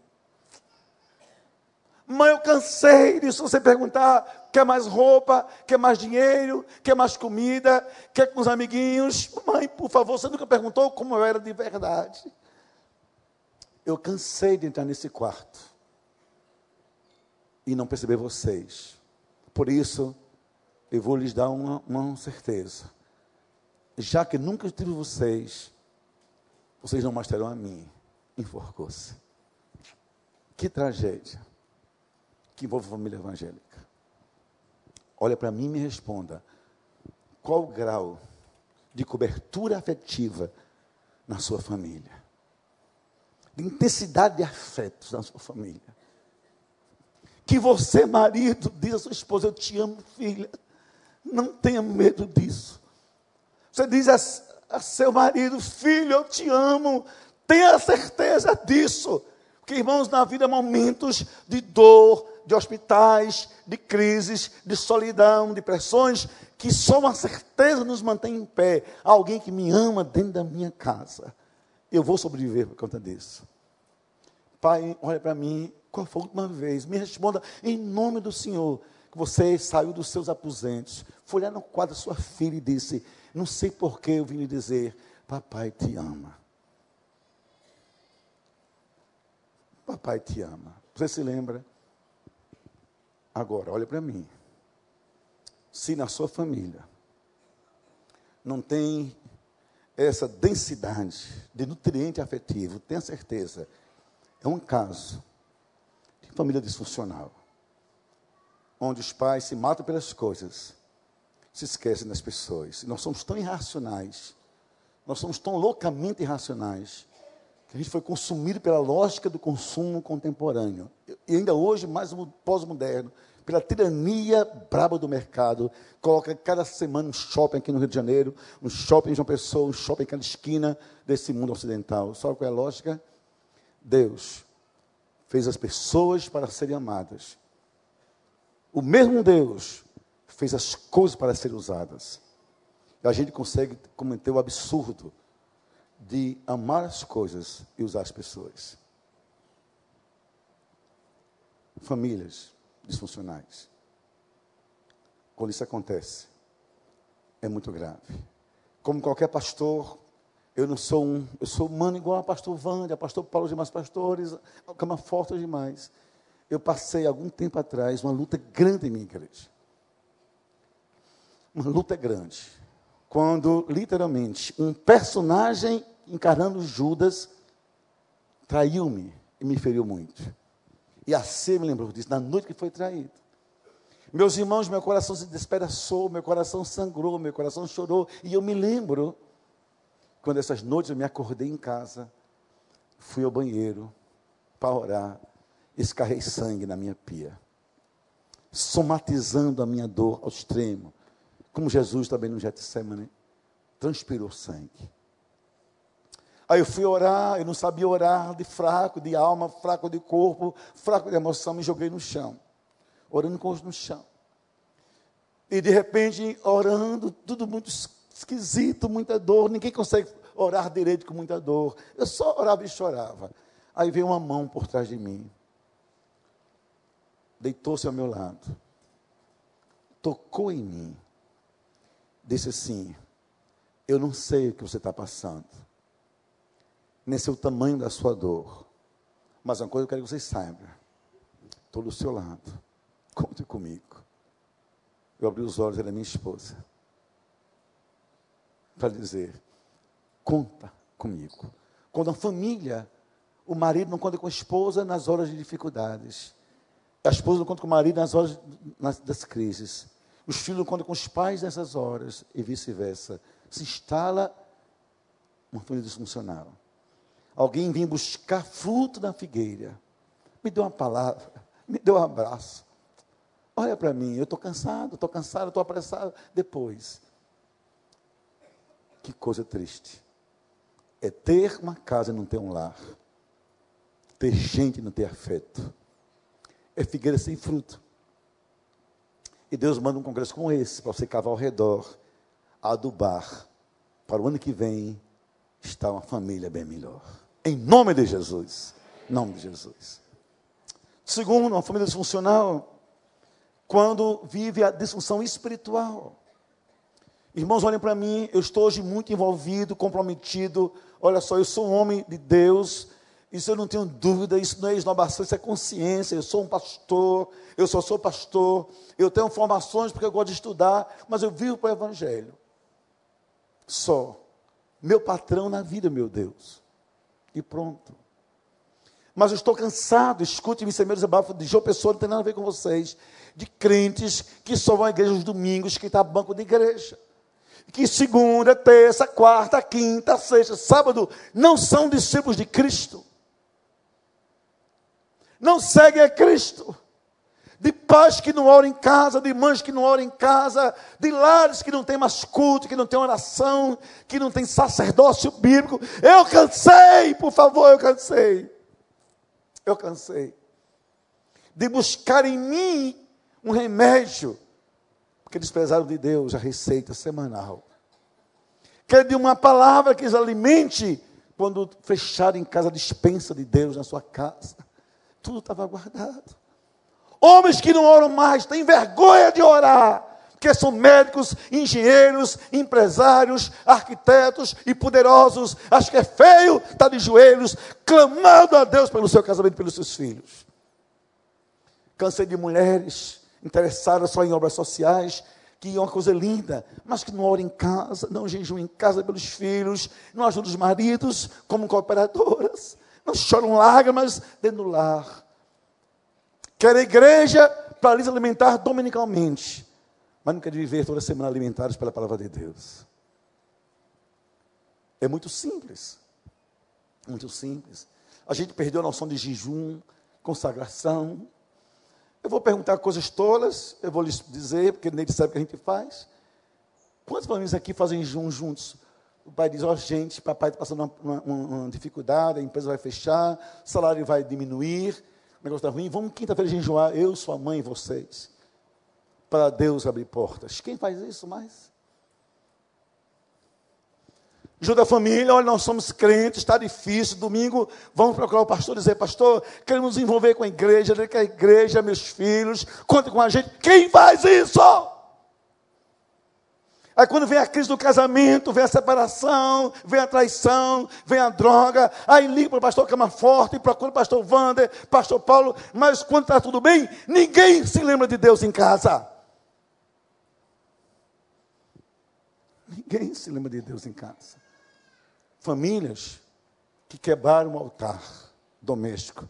Mãe, eu cansei disso. Você perguntar: quer mais roupa? Quer mais dinheiro? Quer mais comida? Quer com os amiguinhos? Mãe, por favor, você nunca perguntou como eu era de verdade. Eu cansei de entrar nesse quarto e não perceber vocês. Por isso, eu vou lhes dar uma, uma certeza. Já que nunca tive vocês, vocês não mais terão a mim. Enforcou-se. Que tragédia que envolve a família evangélica. Olha para mim e me responda. Qual o grau de cobertura afetiva na sua família? De intensidade de afetos na sua família? que você, marido, diz à sua esposa: Eu te amo, filha. Não tenha medo disso. Você diz a, a seu marido: Filho, eu te amo. Tenha certeza disso. Porque, irmãos, na vida há momentos de dor, de hospitais, de crises, de solidão, de pressões, que só uma certeza nos mantém em pé. Alguém que me ama dentro da minha casa. Eu vou sobreviver por conta disso. Pai, olha para mim, qual foi a última vez? Me responda em nome do Senhor que você saiu dos seus aposentos, foi lá no quadro da sua filha e disse: Não sei por que eu vim lhe dizer, papai te ama. Papai te ama. Você se lembra? Agora, olha para mim. Se na sua família não tem essa densidade de nutriente afetivo, tenha certeza, é um caso de família disfuncional, onde os pais se matam pelas coisas, se esquecem das pessoas. nós somos tão irracionais, nós somos tão loucamente irracionais, que a gente foi consumido pela lógica do consumo contemporâneo. E ainda hoje, mais pós-moderno, pela tirania braba do mercado, coloca cada semana um shopping aqui no Rio de Janeiro, um shopping em João Pessoa, um shopping em cada esquina desse mundo ocidental. Sabe qual é a lógica? Deus fez as pessoas para serem amadas. O mesmo Deus fez as coisas para serem usadas. E a gente consegue cometer o absurdo de amar as coisas e usar as pessoas. Famílias disfuncionais. Quando isso acontece, é muito grave. Como qualquer pastor, eu não sou um, eu sou humano igual a pastor Wanda, a pastor Paulo e demais pastores, a cama forte demais. Eu passei algum tempo atrás uma luta grande em minha igreja. Uma luta grande quando literalmente um personagem encarando Judas traiu-me e me feriu muito. E assim me lembrou disso, na noite que foi traído. Meus irmãos, meu coração se despedaçou, meu coração sangrou, meu coração chorou. E eu me lembro, quando essas noites eu me acordei em casa, fui ao banheiro para orar, escarrei sangue na minha pia, somatizando a minha dor ao extremo como Jesus também no Getsemane, transpirou sangue. Aí eu fui orar, eu não sabia orar de fraco, de alma, fraco de corpo, fraco de emoção, me joguei no chão, orando com os no chão. E de repente, orando, tudo muito esquisito, muita dor, ninguém consegue orar direito com muita dor. Eu só orava e chorava. Aí veio uma mão por trás de mim, deitou-se ao meu lado, tocou em mim disse assim: Eu não sei o que você está passando, nem sei o tamanho da sua dor, mas uma coisa eu quero que você saiba: estou do seu lado, conte comigo. Eu abri os olhos, ela é minha esposa, para dizer: Conta comigo. Quando a família, o marido não conta com a esposa nas horas de dificuldades, a esposa não conta com o marido nas horas das crises. Os filhos contam com os pais nessas horas e vice-versa. Se instala uma família disfuncional. Alguém vem buscar fruto na figueira. Me deu uma palavra, me deu um abraço. Olha para mim, eu estou cansado, estou cansado, estou apressado. Depois. Que coisa triste. É ter uma casa e não ter um lar. Ter gente e não ter afeto. É figueira sem fruto. E Deus manda um congresso como esse, para você cavar ao redor, adubar, para o ano que vem estar uma família bem melhor. Em nome de Jesus. Em nome de Jesus. Segundo, uma família disfuncional, quando vive a disfunção espiritual. Irmãos, olhem para mim, eu estou hoje muito envolvido, comprometido. Olha só, eu sou um homem de Deus, isso eu não tenho dúvida, isso não é esnobação, isso é consciência. Eu sou um pastor, eu só sou pastor, eu tenho formações porque eu gosto de estudar, mas eu vivo para o Evangelho. Só. Meu patrão na vida, meu Deus. E pronto. Mas eu estou cansado, escute-me, meu desabafo de João Pessoa, não tem nada a ver com vocês, de crentes que só vão à igreja nos domingos, que está banco de igreja que segunda, terça, quarta, quinta, sexta, sábado não são discípulos de Cristo não seguem a Cristo. De pais que não oram em casa, de mães que não oram em casa, de lares que não tem mais culto, que não tem oração, que não tem sacerdócio bíblico. Eu cansei, por favor, eu cansei. Eu cansei. de buscar em mim um remédio, porque desprezaram de Deus a receita semanal. Quer de uma palavra que os alimente quando fecharam em casa a dispensa de Deus na sua casa. Tudo estava guardado. Homens que não oram mais, têm vergonha de orar, porque são médicos, engenheiros, empresários, arquitetos e poderosos. Acho que é feio estar de joelhos, clamando a Deus pelo seu casamento e pelos seus filhos. Cansei de mulheres interessadas só em obras sociais, que é uma coisa linda, mas que não ora em casa, não jejum em casa pelos filhos, não ajuda os maridos como cooperadoras, não choram lágrimas dentro do lar. Quer a igreja para lhes alimentar dominicalmente, mas não quer viver toda semana alimentados pela palavra de Deus. É muito simples. Muito simples. A gente perdeu a noção de jejum, consagração, eu vou perguntar coisas tolas, eu vou lhes dizer, porque nem sabe o que a gente faz. Quantos famílias aqui fazem jejum juntos? O pai diz, ó oh, gente, papai está passando uma, uma, uma, dificuldade, a empresa vai fechar, o salário vai diminuir, o negócio está ruim, vamos quinta-feira jejuar, eu, sua mãe e vocês, para Deus abrir portas. Quem faz isso mais? Ajuda a família, olha, nós somos crentes, está difícil. Domingo vamos procurar o pastor e dizer, pastor, queremos nos envolver com a igreja, que a igreja, meus filhos, conta com a gente. Quem faz isso? Aí quando vem a crise do casamento, vem a separação, vem a traição, vem a droga, aí liga para o pastor Cama Forte, procura o pastor Wander, pastor Paulo, mas quando está tudo bem, ninguém se lembra de Deus em casa. Ninguém se lembra de Deus em casa famílias que quebraram o altar doméstico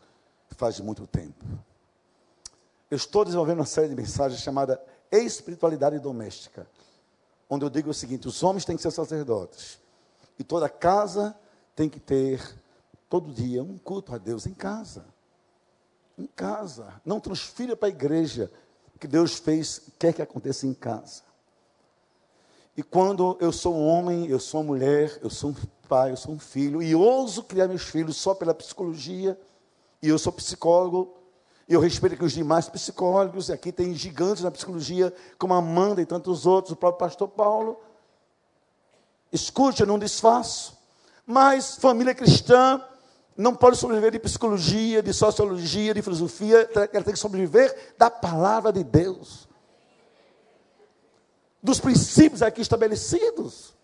faz muito tempo. Eu estou desenvolvendo uma série de mensagens chamada Espiritualidade Doméstica, onde eu digo o seguinte: os homens têm que ser sacerdotes, e toda casa tem que ter, todo dia, um culto a Deus em casa. Em casa. Não transfira para a igreja que Deus fez, quer que aconteça em casa. E quando eu sou um homem, eu sou uma mulher, eu sou um pai, eu sou um filho, e ouso criar meus filhos só pela psicologia, e eu sou psicólogo, eu respeito que os demais psicólogos, aqui tem gigantes na psicologia, como Amanda e tantos outros, o próprio pastor Paulo. Escute, eu não desfaço. Mas família cristã não pode sobreviver de psicologia, de sociologia, de filosofia, ela tem que sobreviver da palavra de Deus dos princípios aqui estabelecidos.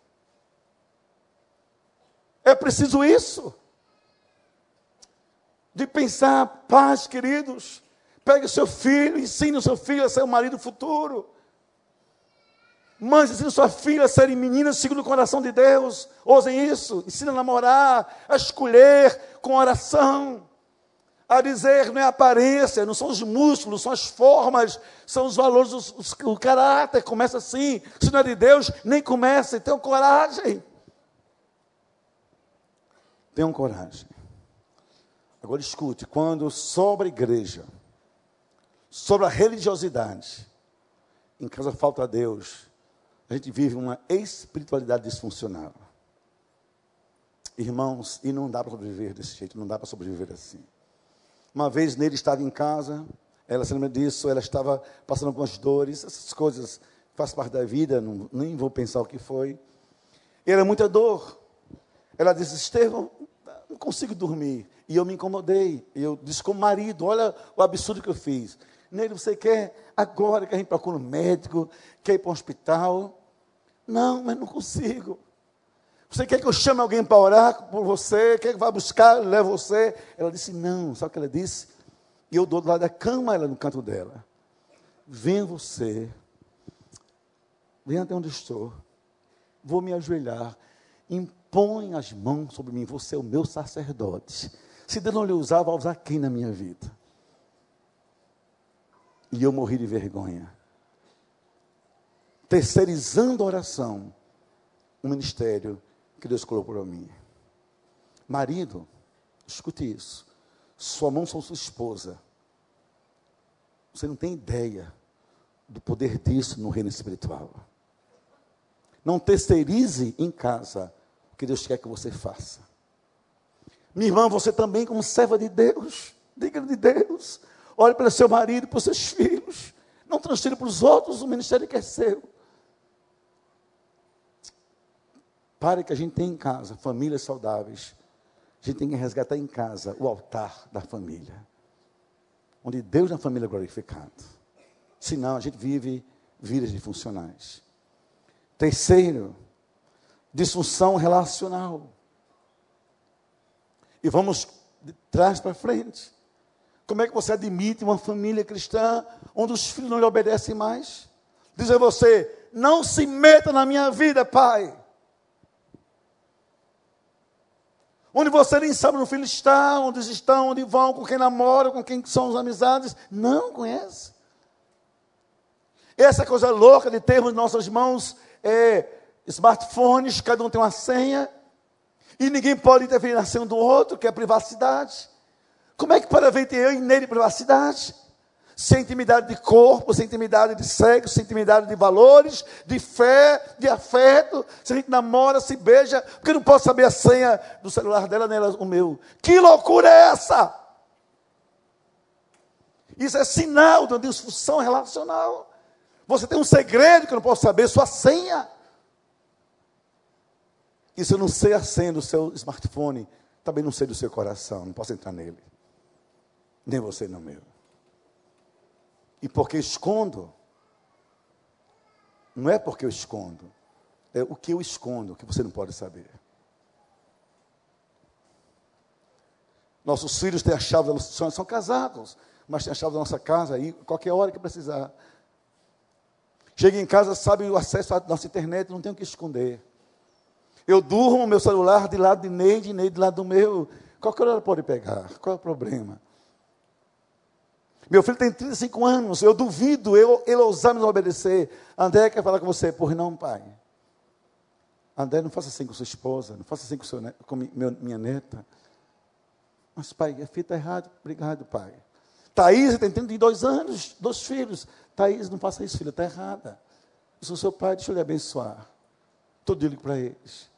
É preciso isso. De pensar, paz, queridos. Pegue o seu filho, ensine o seu filho a ser o marido futuro. Mães, ensine sua filha a serem meninas segundo o coração de Deus. Ousem isso. Ensine a namorar, a escolher com oração a dizer não é a aparência, não são os músculos, são as formas, são os valores, os, os, o caráter. Começa assim. Se não é de Deus, nem começa. Tenham coragem. Tenham coragem. Agora escute: quando sobra a igreja, sobre a religiosidade, em casa falta Deus, a gente vive uma espiritualidade disfuncional. Irmãos, e não dá para sobreviver desse jeito, não dá para sobreviver assim. Uma vez nele estava em casa, ela se lembra disso, ela estava passando algumas dores, essas coisas fazem parte da vida, não, nem vou pensar o que foi. E era muita dor. Ela disse, Estevão, não consigo dormir. E eu me incomodei. Eu disse como marido, olha o absurdo que eu fiz. Nele, você quer agora que a gente procura um médico, quer ir para um hospital? Não, mas não consigo. Você quer que eu chame alguém para orar por você? Quer que vá buscar, leve você? Ela disse, não. O que ela disse? E eu dou do lado da cama, ela no canto dela. Venha você. Venha até onde estou. Vou me ajoelhar. Impõe as mãos sobre mim. Você é o meu sacerdote. Se Deus não lhe usar, vai usar quem na minha vida? E eu morri de vergonha. Terceirizando a oração, o ministério que Deus colocou para mim. Marido, escute isso. Sua mão são sua esposa. Você não tem ideia do poder disso no reino espiritual. Não terceirize em casa que Deus quer que você faça. Minha irmã, você também, como serva de Deus, diga de Deus, Olhe para seu marido, para os seus filhos. Não transfira para os outros o ministério que é seu. Pare que a gente tem em casa famílias saudáveis. A gente tem que resgatar em casa o altar da família. Onde Deus na família é glorificado. Senão a gente vive vidas disfuncionais. Terceiro, disfunção relacional. E vamos de trás para frente. Como é que você admite uma família cristã onde os filhos não lhe obedecem mais? Diz a você: não se meta na minha vida, pai. Onde você nem sabe onde o filho está, onde estão, onde vão, com quem namoram, com quem são as amizades. Não conhece. Essa coisa louca de termos em nossas mãos é, smartphones, cada um tem uma senha, e ninguém pode interferir na senha do outro, que é privacidade. Como é que para ver ter eu e nele privacidade? Sem intimidade de corpo, sem intimidade de sexo, sem intimidade de valores, de fé, de afeto. Se a gente namora, se beija, porque eu não posso saber a senha do celular dela, nem o meu. Que loucura é essa? Isso é sinal de uma disfunção relacional. Você tem um segredo que eu não posso saber, sua senha. Se eu não sei a senha do seu smartphone, também não sei do seu coração, não posso entrar nele. Nem você no meu. E porque escondo, não é porque eu escondo, é o que eu escondo que você não pode saber. Nossos filhos têm a chave da nossa, são casados, mas têm a chave da nossa casa aí, qualquer hora que precisar. Chega em casa, sabe o acesso à nossa internet, não tem o que esconder. Eu durmo meu celular de lado de Neide, Neide de lado do meu. Qualquer hora pode pegar. Qual é o problema? Meu filho tem 35 anos, eu duvido eu, ele ousar me obedecer. André quer falar com você, por não, pai. André, não faça assim com sua esposa, não faça assim com, seu, com minha neta. Mas, pai, a filha está errada. Obrigado, pai. Thaís tem 32 anos, dois filhos. Thaís, não faça isso, filha, está errada. Eu sou seu pai, deixa eu lhe abençoar. Dia ligo para eles.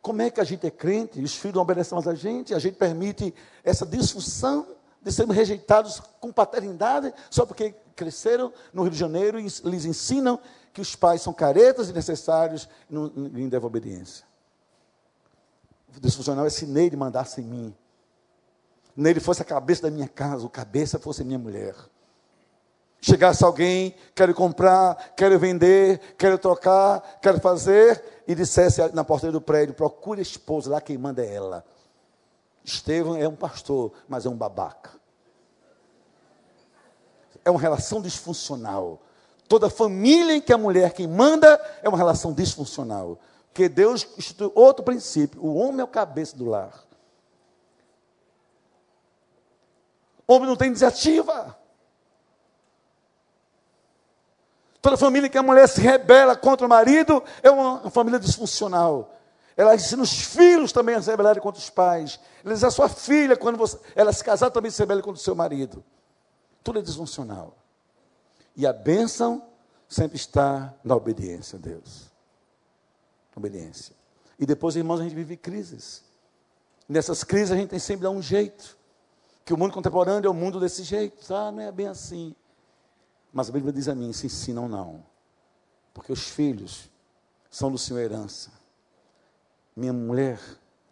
Como é que a gente é crente os filhos não obedecem mais a gente? A gente permite essa disfunção de sermos rejeitados com paternidade só porque cresceram no Rio de Janeiro e lhes ensinam que os pais são caretas e necessários e ninguém deve obediência. O disfuncional é se Neide mandasse em mim. Neide fosse a cabeça da minha casa, o cabeça fosse minha mulher. Chegasse alguém, quero comprar, quero vender, quero trocar, quero fazer, e dissesse na porta do prédio: procure a esposa, lá quem manda é ela. Estevão é um pastor, mas é um babaca. É uma relação disfuncional. Toda família em que a mulher quem manda é uma relação disfuncional. Porque Deus instituiu outro princípio: o homem é o cabeça do lar. O homem não tem iniciativa. Toda família que a mulher se rebela contra o marido é uma família disfuncional. Ela ensina os filhos também a se rebelarem contra os pais. Ela diz a sua filha, quando você, ela se casar, também se rebela contra o seu marido. Tudo é disfuncional. E a bênção sempre está na obediência a Deus. Obediência. E depois, irmãos, a gente vive crises. Nessas crises a gente tem sempre dar um jeito. Que o mundo contemporâneo é o mundo desse jeito. Ah, não é bem assim. Mas a Bíblia diz a mim: se ensinam não. Porque os filhos são do Senhor herança. Minha mulher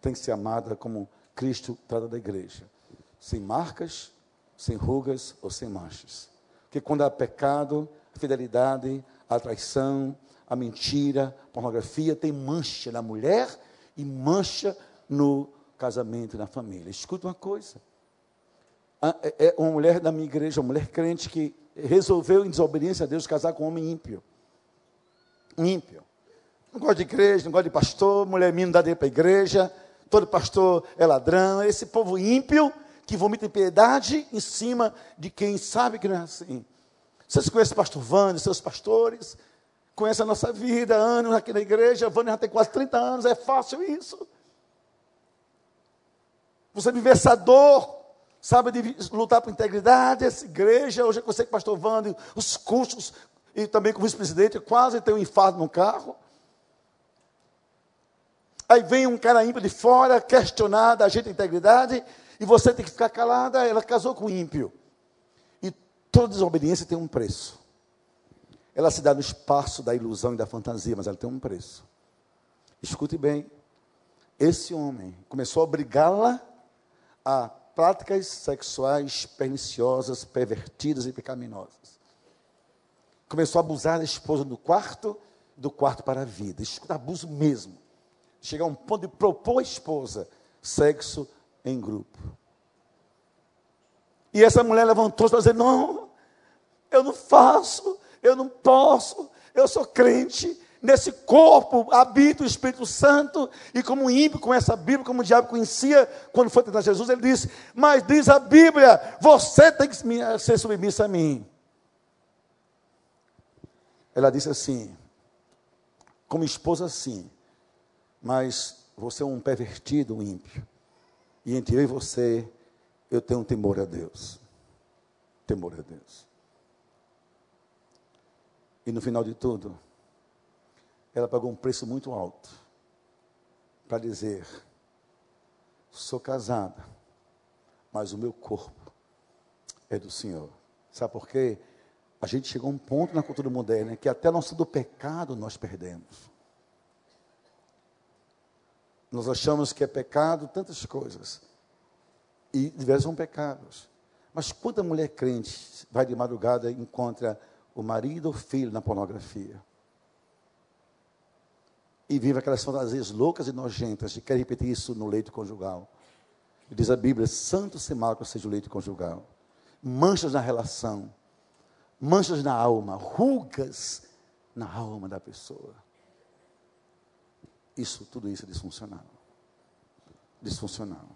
tem que ser amada como Cristo trata da igreja. Sem marcas, sem rugas ou sem manchas. Porque quando há pecado, a fidelidade, a traição, a mentira, a pornografia, tem mancha na mulher e mancha no casamento na família. Escuta uma coisa. É, é uma mulher da minha igreja, uma mulher crente que resolveu, em desobediência a Deus, casar com um homem ímpio. Ímpio. Não gosta de igreja, não gosta de pastor, mulher minha não dá dinheiro para a igreja, todo pastor é ladrão. Esse povo ímpio que vomita impiedade em cima de quem sabe que não é assim. Vocês conhecem o pastor Vânia, seus pastores? Conhecem a nossa vida, anos aqui na igreja. Vânia já tem quase 30 anos, é fácil isso. Você viver essa dor sabe de lutar por integridade, essa igreja, hoje eu sei que pastor Vando, os custos, e também como vice-presidente, quase tem um infarto no carro. Aí vem um cara ímpio de fora, questionar da gente a integridade, E você tem que ficar calada. Ela casou com o ímpio. E toda desobediência tem um preço. Ela se dá no espaço da ilusão e da fantasia, mas ela tem um preço. Escute bem. Esse homem começou a obrigá-la a práticas sexuais perniciosas, pervertidas e pecaminosas. Começou a abusar da esposa do quarto, do quarto para a vida. Escuta, abuso mesmo. Chegar a um ponto de propor à esposa sexo em grupo. E essa mulher levantou-se para dizer: Não, eu não faço, eu não posso, eu sou crente, nesse corpo habita o Espírito Santo, e como ímpio com essa Bíblia, como o diabo conhecia quando foi tentar Jesus, ele disse: Mas diz a Bíblia, você tem que ser submissa a mim. Ela disse assim: Como esposa, sim, mas você é um pervertido, um ímpio. E entre eu e você, eu tenho temor a Deus. Temor a Deus. E no final de tudo, ela pagou um preço muito alto para dizer: sou casada, mas o meu corpo é do Senhor. Sabe por quê? A gente chegou a um ponto na cultura moderna que até nosso do pecado nós perdemos. Nós achamos que é pecado tantas coisas. E diversos são pecados. Mas quando a mulher crente vai de madrugada e encontra o marido ou filho na pornografia? E vive aquelas fantasias loucas e nojentas de querer repetir isso no leito conjugal. Diz a Bíblia: santo se marca seja o leito conjugal. Manchas na relação, manchas na alma, rugas na alma da pessoa. Isso, tudo isso é disfuncional. Disfuncional.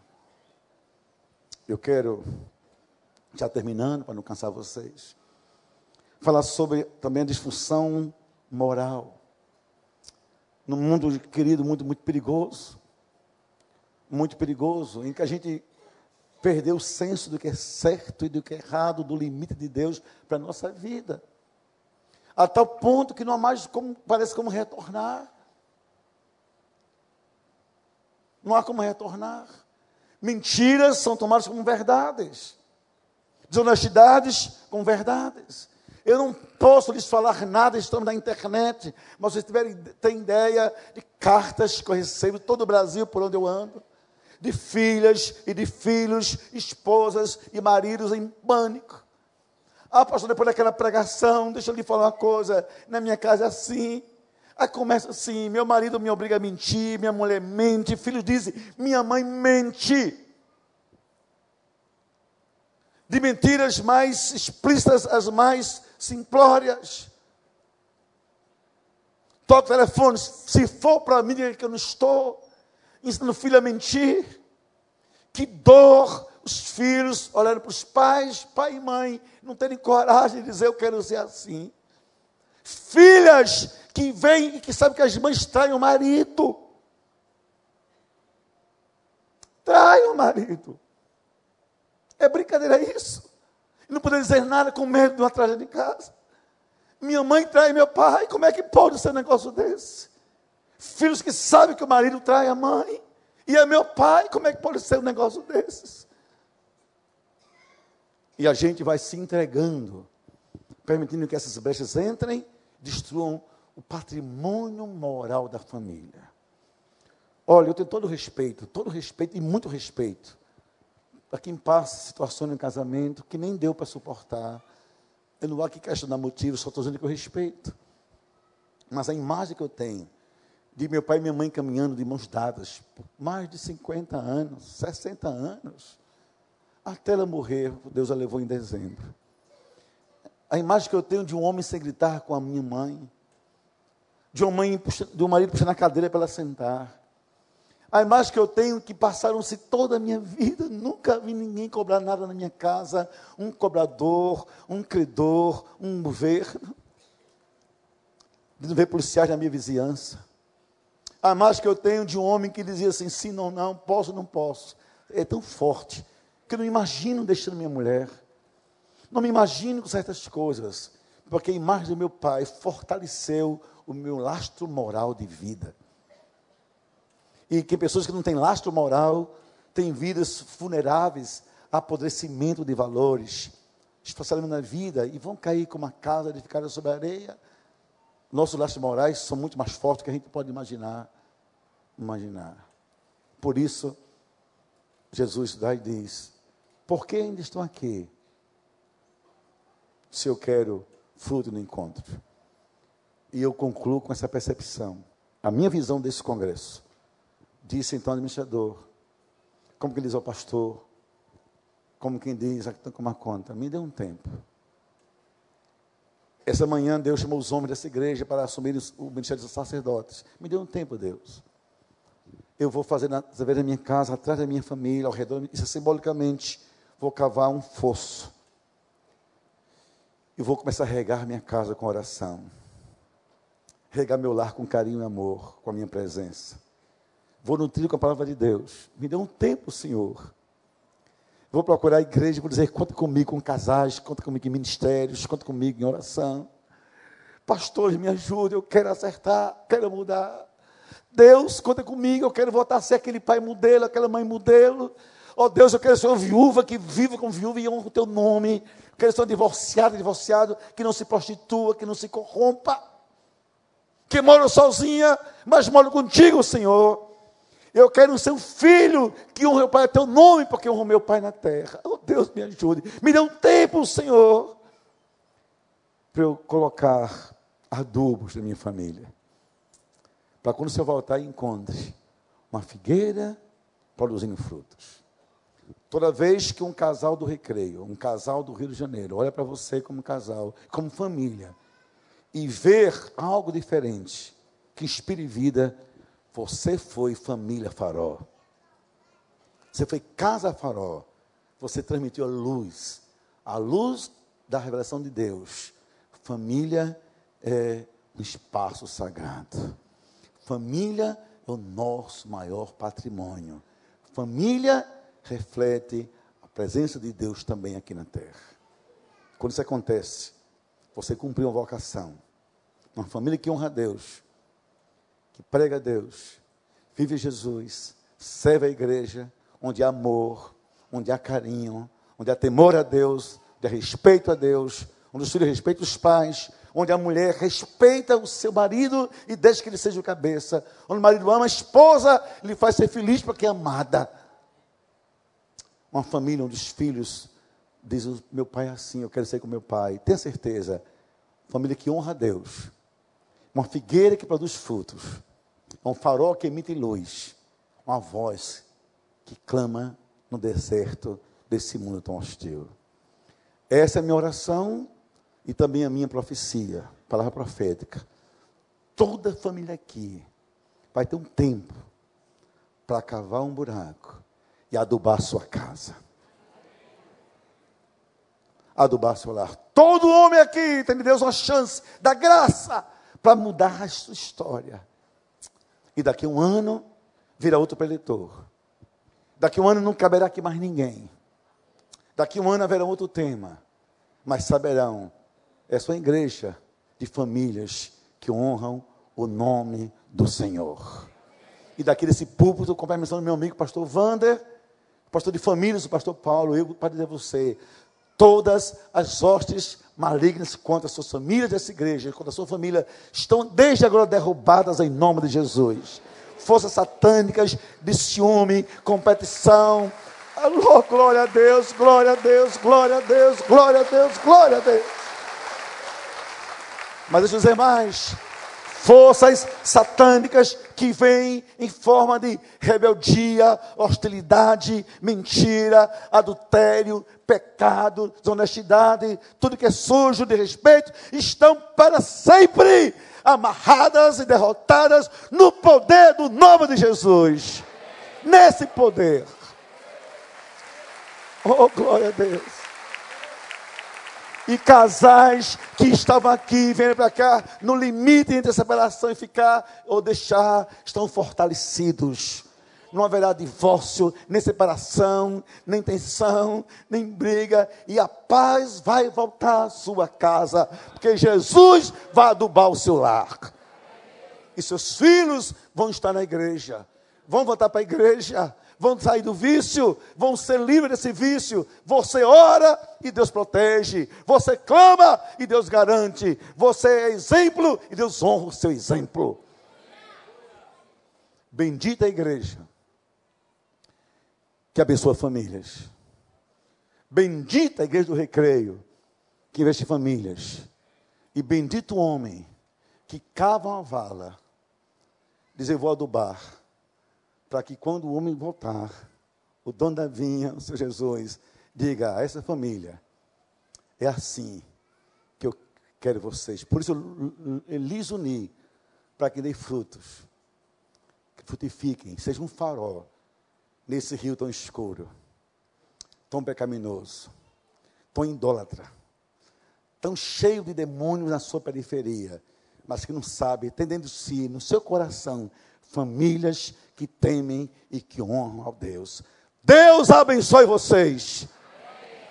Eu quero, já terminando, para não cansar vocês, falar sobre também a disfunção moral. Num mundo, querido, muito, muito perigoso. Muito perigoso, em que a gente perdeu o senso do que é certo e do que é errado, do limite de Deus para a nossa vida. A tal ponto que não há mais como, parece como retornar. Não há como retornar. Mentiras são tomadas como verdades. Desonestidades como verdades. Eu não posso lhes falar nada, estamos na internet, mas vocês tiverem, têm ideia de cartas que eu recebo todo o Brasil por onde eu ando, de filhas e de filhos, esposas e maridos em pânico. Ah, pastor, depois daquela pregação, deixa eu lhe falar uma coisa, na minha casa é assim, Aí começa assim: meu marido me obriga a mentir, minha mulher mente, filhos dizem, minha mãe mente. De mentiras mais explícitas, as mais simplórias. Toca o telefone, se for para mim, diga que eu não estou. Ensinando o filho a mentir. Que dor os filhos olhando para os pais, pai e mãe, não terem coragem de dizer eu quero ser assim. Filhas que vêm e que sabem que as mães traem o marido. Traem o marido. É brincadeira isso. Não poder dizer nada com medo de uma tragédia em casa. Minha mãe trai meu pai, como é que pode ser um negócio desse? Filhos que sabem que o marido trai a mãe, e é meu pai, como é que pode ser um negócio desses? E a gente vai se entregando, permitindo que essas brechas entrem, destruam o patrimônio moral da família. Olha, eu tenho todo respeito, todo respeito e muito respeito para quem passa situações no casamento que nem deu para suportar. Eu não vou aqui questionar motivos, só estou dizendo que eu respeito. Mas a imagem que eu tenho de meu pai e minha mãe caminhando de mãos dadas por mais de 50 anos, 60 anos, até ela morrer, Deus a levou em dezembro. A imagem que eu tenho de um homem sem gritar com a minha mãe, de uma mãe, de um marido puxando a cadeira para ela sentar. A imagem que eu tenho que passaram-se toda a minha vida, nunca vi ninguém cobrar nada na minha casa, um cobrador, um credor, um governo. De ver policiais na minha vizinhança. A imagem que eu tenho de um homem que dizia assim, sim, não, não, posso, não posso. É tão forte que eu não imagino deixando minha mulher. Não me imagino com certas coisas, porque a imagem do meu pai fortaleceu o meu lastro moral de vida. E que pessoas que não têm lastro moral têm vidas vulneráveis, apodrecimento de valores, especialmente na vida, e vão cair como uma casa edificada sobre a areia. Nossos laços morais são muito mais fortes do que a gente pode imaginar. Imaginar. Por isso, Jesus dá e diz: Por que ainda estão aqui? Se eu quero fruto no encontro. E eu concluo com essa percepção. A minha visão desse congresso. Disse então o administrador, como que diz ao pastor, como quem diz, aqui com uma conta, me dê um tempo. Essa manhã Deus chamou os homens dessa igreja para assumir o ministério dos sacerdotes. Me dê um tempo, Deus. Eu vou fazer na, da minha casa, atrás da minha família, ao redor, isso é simbolicamente, vou cavar um fosso. E vou começar a regar minha casa com oração. Regar meu lar com carinho e amor, com a minha presença. Vou nutrir com a palavra de Deus. Me dê um tempo, Senhor. Vou procurar a igreja e vou dizer: conta comigo com casais, conta comigo em ministérios, conta comigo em oração. Pastores, me ajude, eu quero acertar, quero mudar. Deus, conta comigo, eu quero voltar a ser aquele pai modelo, aquela mãe modelo. Oh Deus, eu quero ser uma viúva que viva com viúva e honra o teu nome. Eu quero ser um divorciado, divorciado, que não se prostitua, que não se corrompa. Que mora sozinha, mas mora contigo, Senhor. Eu quero ser um filho que honra o Pai teu nome, porque honra o meu Pai na terra. Oh Deus, me ajude. Me dê um tempo, Senhor, para eu colocar adubos na minha família. Para quando você voltar, encontre uma figueira produzindo frutos. Toda vez que um casal do recreio, um casal do Rio de Janeiro, olha para você como casal, como família, e ver algo diferente, que inspire vida, você foi família farol. Você foi casa farol. Você transmitiu a luz. A luz da revelação de Deus. Família é um espaço sagrado. Família é o nosso maior patrimônio. Família reflete a presença de Deus também aqui na terra. Quando isso acontece, você cumpriu uma vocação. Uma família que honra a Deus que prega Deus, vive Jesus, serve a igreja, onde há amor, onde há carinho, onde há temor a Deus, onde há respeito a Deus, onde os filhos respeitam os pais, onde a mulher respeita o seu marido e deixa que ele seja o cabeça, onde o marido ama a esposa, ele faz ser feliz porque é amada. Uma família onde os filhos dizem, meu pai é assim, eu quero ser com meu pai. Tenha certeza, família que honra a Deus, uma figueira que produz frutos, um farol que emite luz, uma voz que clama no deserto desse mundo tão hostil. Essa é a minha oração e também a minha profecia, palavra profética. Toda família aqui vai ter um tempo para cavar um buraco e adubar sua casa. Adubar seu lar. Todo homem aqui tem de Deus uma chance da graça para mudar a sua história. E daqui a um ano virá outro preletor. Daqui a um ano não caberá aqui mais ninguém. Daqui a um ano haverá outro tema. Mas saberão, é sua igreja de famílias que honram o nome do Senhor. E daqui desse púlpito, com a permissão do meu amigo pastor Vander, pastor de famílias, o pastor Paulo, eu para dizer a você, todas as hostes malignas contra as suas famílias dessa igreja, contra a sua família, estão desde agora derrubadas em nome de Jesus. Forças satânicas de ciúme, competição. Oh, glória a Deus, glória a Deus, glória a Deus, glória a Deus, glória a Deus. Mas deixa eu dizer mais forças satânicas que vêm em forma de rebeldia, hostilidade, mentira, adultério, pecado, desonestidade, tudo que é sujo de respeito, estão para sempre amarradas e derrotadas no poder do nome de Jesus. Nesse poder. Oh, glória a Deus e casais que estavam aqui, vêm para cá, no limite entre a separação e ficar ou deixar, estão fortalecidos. Não haverá divórcio, nem separação, nem tensão, nem briga, e a paz vai voltar à sua casa, porque Jesus vai adubar o seu lar. E seus filhos vão estar na igreja, vão voltar para a igreja, vão sair do vício, vão ser livres desse vício. Você ora e Deus protege. Você clama e Deus garante. Você é exemplo e Deus honra o seu exemplo. Bendita a igreja que abençoa famílias. Bendita a igreja do recreio que investe em famílias. E bendito o homem que cava uma vala, diz eu vou adubar, para que quando o homem voltar, o dono da vinha, o Senhor Jesus, diga a essa família, é assim que eu quero vocês. Por isso eu, lhes uni, para que dê frutos, que frutifiquem, sejam um farol nesse rio tão escuro, tão pecaminoso, tão idólatra, tão cheio de demônios na sua periferia mas que não sabe, tem dentro de si, no seu coração, famílias que temem e que honram ao Deus. Deus abençoe vocês.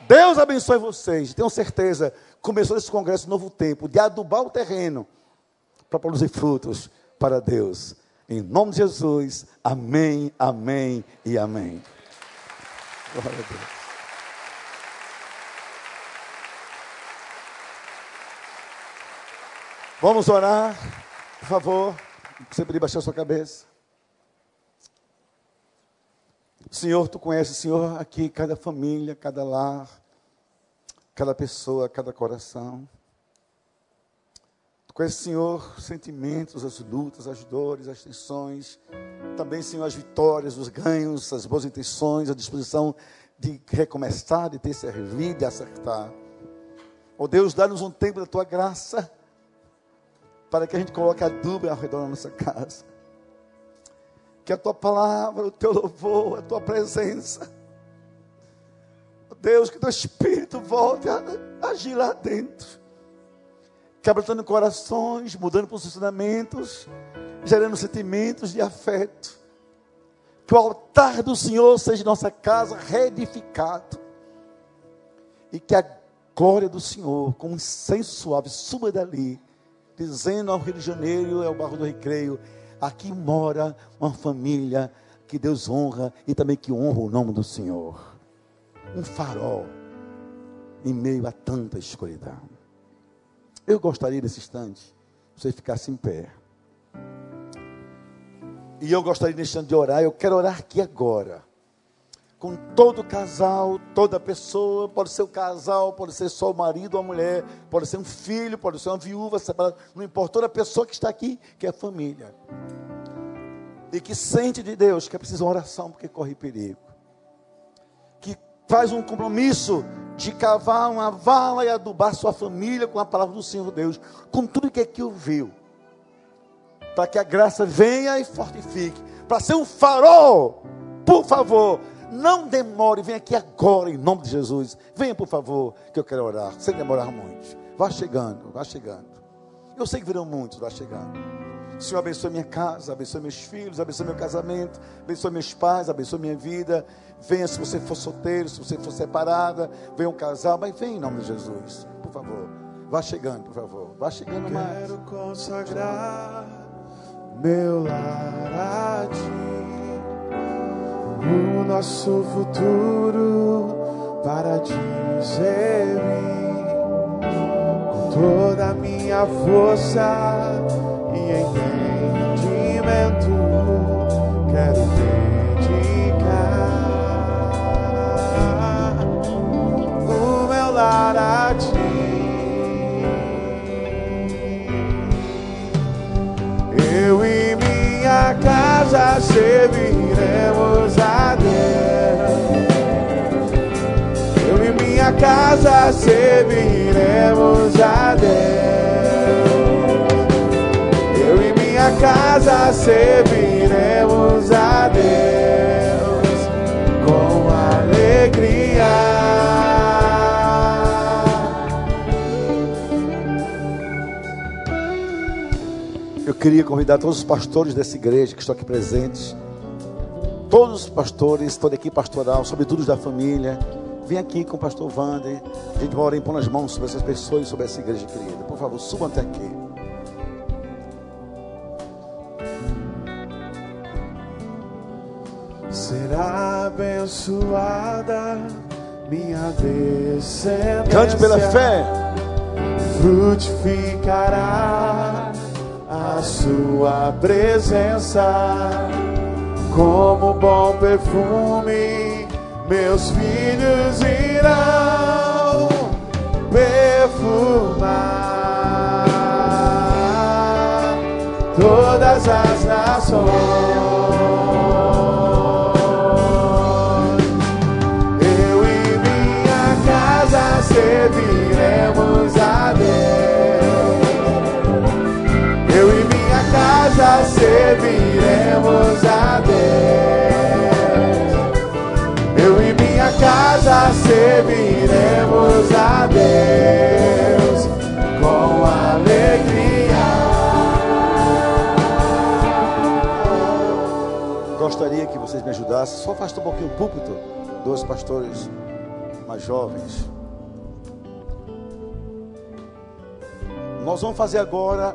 Deus abençoe vocês. Tenho certeza, começou esse congresso novo tempo de adubar o terreno para produzir frutos para Deus. Em nome de Jesus, amém, amém e amém. Glória a Deus. Vamos orar, por favor. Você poderia baixar sua cabeça. Senhor, tu conheces, Senhor, aqui cada família, cada lar, cada pessoa, cada coração. Tu conheces, Senhor, os sentimentos, as lutas, as dores, as tensões. Também, Senhor, as vitórias, os ganhos, as boas intenções, a disposição de recomeçar, de ter servido, de acertar. Oh Deus, dá-nos um tempo da tua graça para que a gente coloque adubo ao redor da nossa casa. Que a tua palavra, o teu louvor, a tua presença, Deus, que teu espírito volte a agir lá dentro, quebrantando corações, mudando posicionamentos, gerando sentimentos de afeto. Que o altar do Senhor seja nossa casa reedificado. E que a glória do Senhor, como um incenso suave, suba dali dizendo ao Rio de Janeiro, é o barro do recreio, aqui mora uma família que Deus honra e também que honra o nome do Senhor. Um farol em meio a tanta escuridão. Eu gostaria nesse instante, você ficasse em pé. E eu gostaria nesse instante de orar, eu quero orar aqui agora com todo casal, toda pessoa, pode ser o casal, pode ser só o marido ou a mulher, pode ser um filho, pode ser uma viúva separada, não importa, toda pessoa que está aqui, que é família. E que sente de Deus que é preciso uma oração porque corre perigo. Que faz um compromisso de cavar uma vala e adubar sua família com a palavra do Senhor Deus, com tudo que aqui ouviu. Para que a graça venha e fortifique, para ser um farol, por favor, não demore, venha aqui agora, em nome de Jesus. Venha, por favor, que eu quero orar, sem demorar muito. Vá chegando, vá chegando. Eu sei que virão muitos, vá chegando. Senhor, abençoe minha casa, abençoe meus filhos, abençoe meu casamento, abençoe meus pais, abençoe minha vida. Venha se você for solteiro, se você for separada, venha um casal, mas venha em nome de Jesus, por favor. Vá chegando, por favor. Vá chegando mais. Quero consagrar meu lar a ti o nosso futuro para dizer com toda a minha força e entendimento casa serviremos a Deus. Eu e minha casa serviremos a Deus com alegria. Eu queria convidar todos os pastores dessa igreja que estão aqui presentes, todos os pastores, toda a equipe pastoral, sobretudo os da família, vem aqui com o pastor Wander. A gente vai orar impor as mãos sobre essas pessoas e sobre essa igreja querida. Por favor, subam até aqui. Será abençoada minha descendência. Cante pela fé. Frutificará a sua presença como bom perfume. Meus filhos irão perfumar todas as nações. Serviremos a Deus com alegria. Gostaria que vocês me ajudassem. Só afasta um pouquinho o púlpito dos pastores mais jovens. Nós vamos fazer agora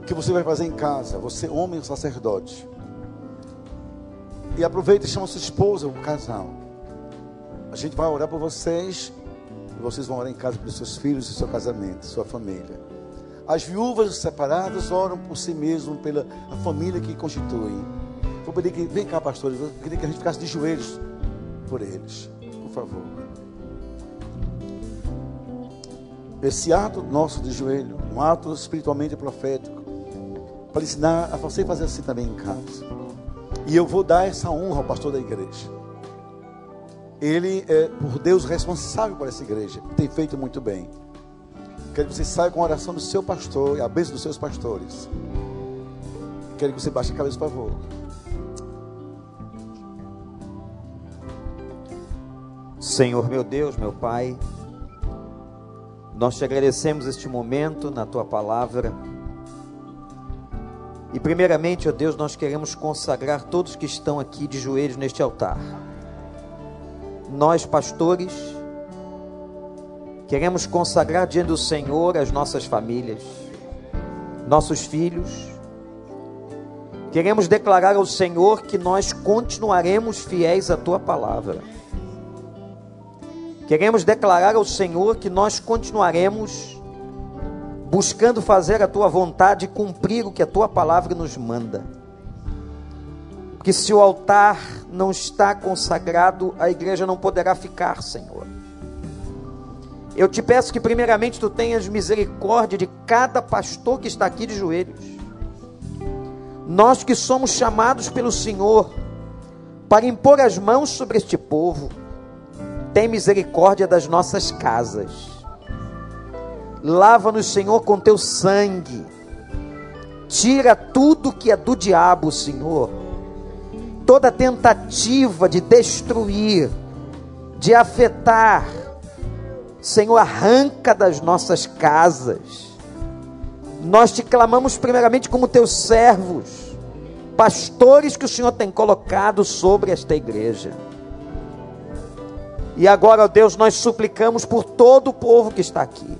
o que você vai fazer em casa, você homem sacerdote. E aproveita e chama sua esposa, o casal. A gente vai orar por vocês e vocês vão orar em casa pelos seus filhos seu casamento, sua família. As viúvas separadas oram por si mesmas, pela a família que constituem. Vou pedir que, vem cá, pastor, eu queria que a gente ficasse de joelhos por eles, por favor. esse ato nosso de joelho, um ato espiritualmente profético, para ensinar a você fazer assim também em casa. E eu vou dar essa honra ao pastor da igreja. Ele é, por Deus, responsável por essa igreja, tem feito muito bem. Quero que você saia com a oração do seu pastor e a bênção dos seus pastores. Quero que você baixe a cabeça, por favor. Senhor meu Deus, meu Pai, nós te agradecemos este momento na tua palavra. E primeiramente, ó Deus, nós queremos consagrar todos que estão aqui de joelhos neste altar. Nós, pastores, queremos consagrar diante do Senhor as nossas famílias, nossos filhos. Queremos declarar ao Senhor que nós continuaremos fiéis à tua palavra Queremos declarar ao Senhor que nós continuaremos buscando fazer a tua vontade e cumprir o que a tua palavra nos manda. Porque se o altar não está consagrado, a igreja não poderá ficar, Senhor. Eu te peço que, primeiramente, tu tenhas misericórdia de cada pastor que está aqui de joelhos. Nós que somos chamados pelo Senhor para impor as mãos sobre este povo tem misericórdia das nossas casas. Lava-nos, Senhor, com teu sangue. Tira tudo que é do diabo, Senhor. Toda tentativa de destruir, de afetar, Senhor, arranca das nossas casas. Nós te clamamos primeiramente como teus servos, pastores que o Senhor tem colocado sobre esta igreja. E agora, ó Deus, nós suplicamos por todo o povo que está aqui.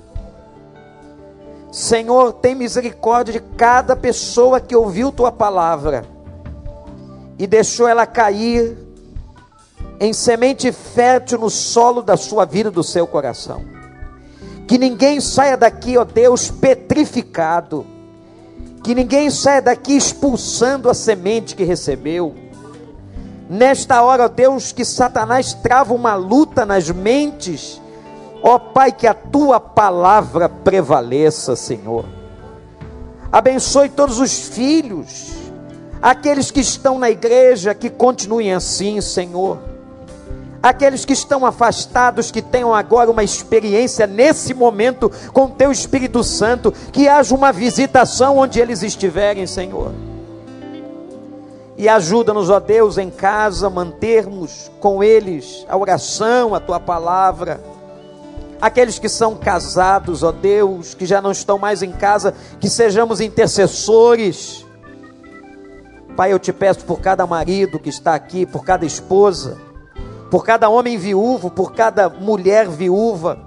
Senhor, tem misericórdia de cada pessoa que ouviu tua palavra e deixou ela cair em semente fértil no solo da sua vida, do seu coração. Que ninguém saia daqui, ó Deus, petrificado. Que ninguém saia daqui expulsando a semente que recebeu Nesta hora, ó Deus, que Satanás trava uma luta nas mentes. Ó Pai, que a tua palavra prevaleça, Senhor. Abençoe todos os filhos, aqueles que estão na igreja, que continuem assim, Senhor. Aqueles que estão afastados, que tenham agora uma experiência nesse momento com Teu Espírito Santo, que haja uma visitação onde eles estiverem, Senhor e ajuda-nos, ó Deus, em casa, mantermos com eles a oração, a tua palavra. Aqueles que são casados, ó Deus, que já não estão mais em casa, que sejamos intercessores. Pai, eu te peço por cada marido que está aqui, por cada esposa, por cada homem viúvo, por cada mulher viúva,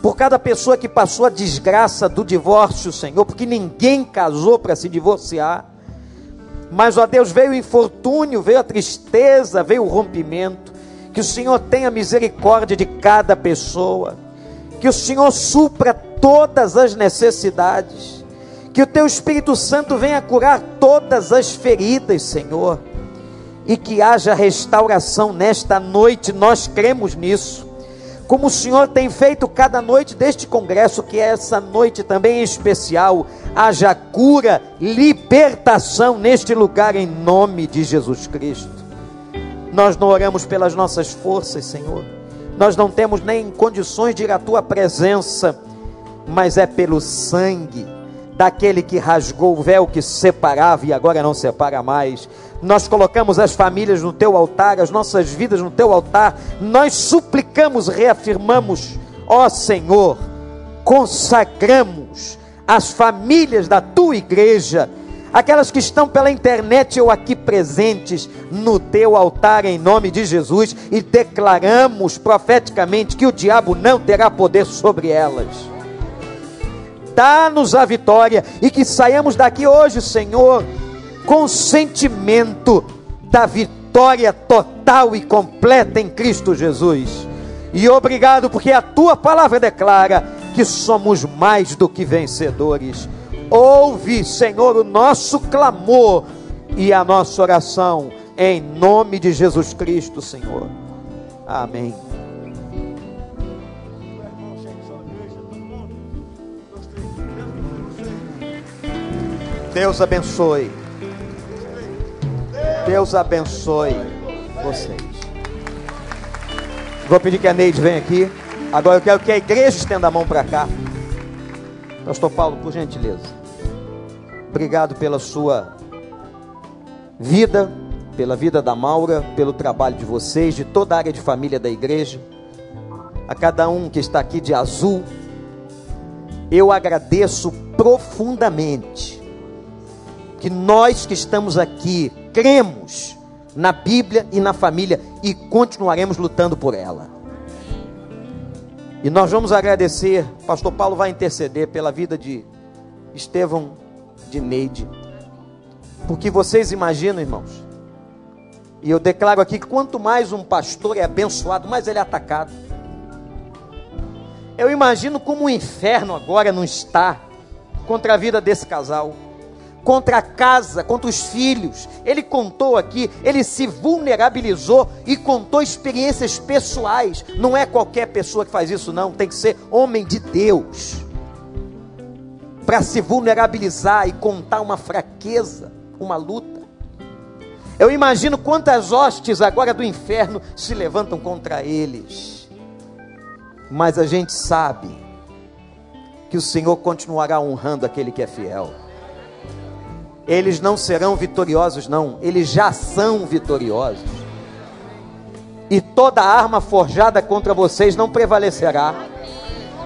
por cada pessoa que passou a desgraça do divórcio, Senhor, porque ninguém casou para se divorciar Mas, ó Deus, veio o infortúnio, veio a tristeza, veio o rompimento. Que o Senhor tenha misericórdia de cada pessoa. Que o Senhor supra todas as necessidades. Que o Teu Espírito Santo venha curar todas as feridas, Senhor. E que haja restauração nesta noite, nós cremos nisso como o Senhor tem feito cada noite deste congresso, que é essa noite também especial, haja cura, libertação neste lugar em nome de Jesus Cristo. Nós não oramos pelas nossas forças, Senhor. Nós não temos nem condições de ir à tua presença, mas é pelo sangue daquele que rasgou o véu que separava e agora não separa mais. Nós colocamos as famílias no teu altar, as nossas vidas no teu altar. Nós suplicamos, reafirmamos, ó Senhor, consagramos as famílias da tua igreja, aquelas que estão pela internet ou aqui presentes no teu altar em nome de Jesus e declaramos profeticamente que o diabo não terá poder sobre elas. Dá-nos a vitória e que saiamos daqui hoje, Senhor, com sentimento da vitória total e completa em Cristo Jesus. E obrigado, porque a tua palavra declara que somos mais do que vencedores. Ouve, Senhor, o nosso clamor e a nossa oração, em nome de Jesus Cristo, Senhor. Amém. Deus abençoe. Deus abençoe vocês. Vou pedir que a Neide venha aqui. Agora eu quero que a igreja estenda a mão para cá. Pastor Paulo, por gentileza. Obrigado pela sua vida, pela vida da Maura, pelo trabalho de vocês, de toda a área de família da igreja. A cada um que está aqui de azul, eu agradeço profundamente que nós que estamos aqui cremos na Bíblia e na família e continuaremos lutando por ela. E nós vamos agradecer, pastor Paulo vai interceder pela vida de Estevão, de Neide. Porque vocês imaginam, irmãos, e eu declaro aqui que quanto mais um pastor é abençoado, mais ele é atacado. Eu imagino como o inferno agora não está contra a vida desse casal contra a casa, contra os filhos. Ele contou aqui, ele se vulnerabilizou e contou experiências pessoais. Não é qualquer pessoa que faz isso, não. Tem que ser homem de Deus para se vulnerabilizar e contar uma fraqueza, uma luta. Eu imagino quantas hostes agora do inferno se levantam contra eles. Mas a gente sabe que o Senhor continuará honrando aquele que é fiel eles não serão vitoriosos, não, eles já são vitoriosos. E toda arma forjada contra vocês não prevalecerá.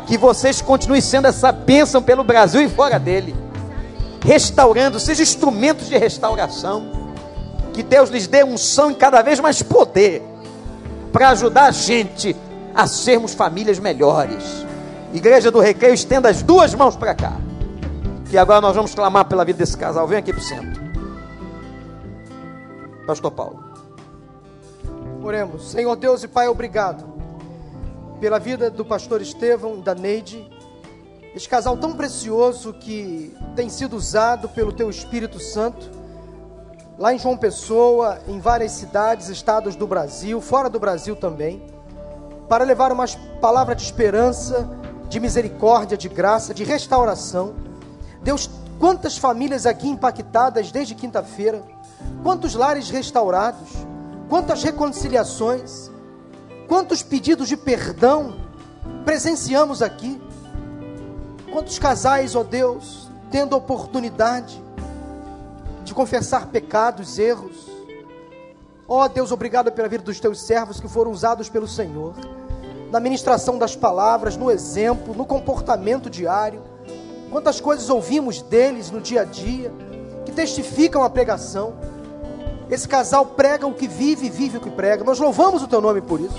Que vocês continuem sendo essa bênção pelo Brasil e fora dele, restaurando, sejam instrumentos de restauração. Que Deus lhes dê unção e cada vez mais poder para ajudar a gente a sermos famílias melhores. Igreja do Recreio, estenda as duas mãos para cá que agora nós vamos clamar pela vida desse casal. Vem aqui para o centro. Pastor Paulo. Oremos. Senhor Deus e Pai, obrigado pela vida do pastor Estevão, da Neide, este casal tão precioso que tem sido usado pelo Teu Espírito Santo, lá em João Pessoa, em várias cidades, estados do Brasil, fora do Brasil também, para levar uma palavra de esperança, de misericórdia, de graça, de restauração Deus, quantas famílias aqui impactadas desde quinta-feira, quantos lares restaurados, quantas reconciliações, quantos pedidos de perdão presenciamos aqui, quantos casais, ó Deus, tendo a oportunidade de confessar pecados, erros. Ó Deus, obrigado pela vida dos teus servos que foram usados pelo Senhor, na ministração das palavras, no exemplo, no comportamento diário Quantas coisas ouvimos deles no dia a dia, que testificam a pregação. Esse casal prega o que vive e vive o que prega. Nós louvamos o teu nome por isso.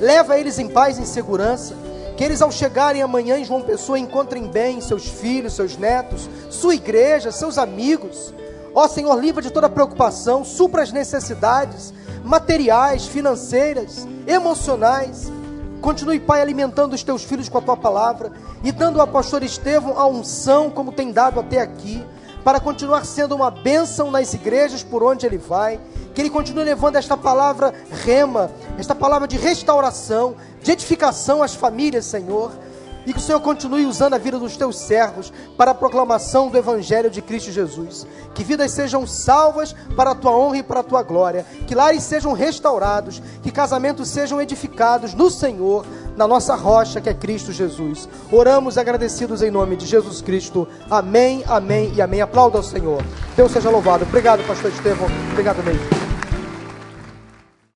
Leva eles em paz e em segurança. Que eles, ao chegarem amanhã em João Pessoa, encontrem bem seus filhos, seus netos, sua igreja, seus amigos. Ó Senhor, livra de toda preocupação, supra as necessidades materiais, financeiras, emocionais. Continue, Pai, alimentando os teus filhos com a tua palavra e dando ao pastor Estevão a unção como tem dado até aqui, para continuar sendo uma bênção nas igrejas por onde ele vai. Que ele continue levando esta palavra rema, esta palavra de restauração, de edificação às famílias, Senhor e que o Senhor continue usando a vida dos teus servos para a proclamação do Evangelho de Cristo Jesus. Que vidas sejam salvas para a tua honra e para a tua glória. Que lares sejam restaurados. Que casamentos sejam edificados no Senhor, na nossa rocha que é Cristo Jesus. Oramos agradecidos em nome de Jesus Cristo. Amém, amém e amém. Aplauda ao Senhor. Deus seja louvado. Obrigado, Pastor Estevão. Obrigado, mesmo.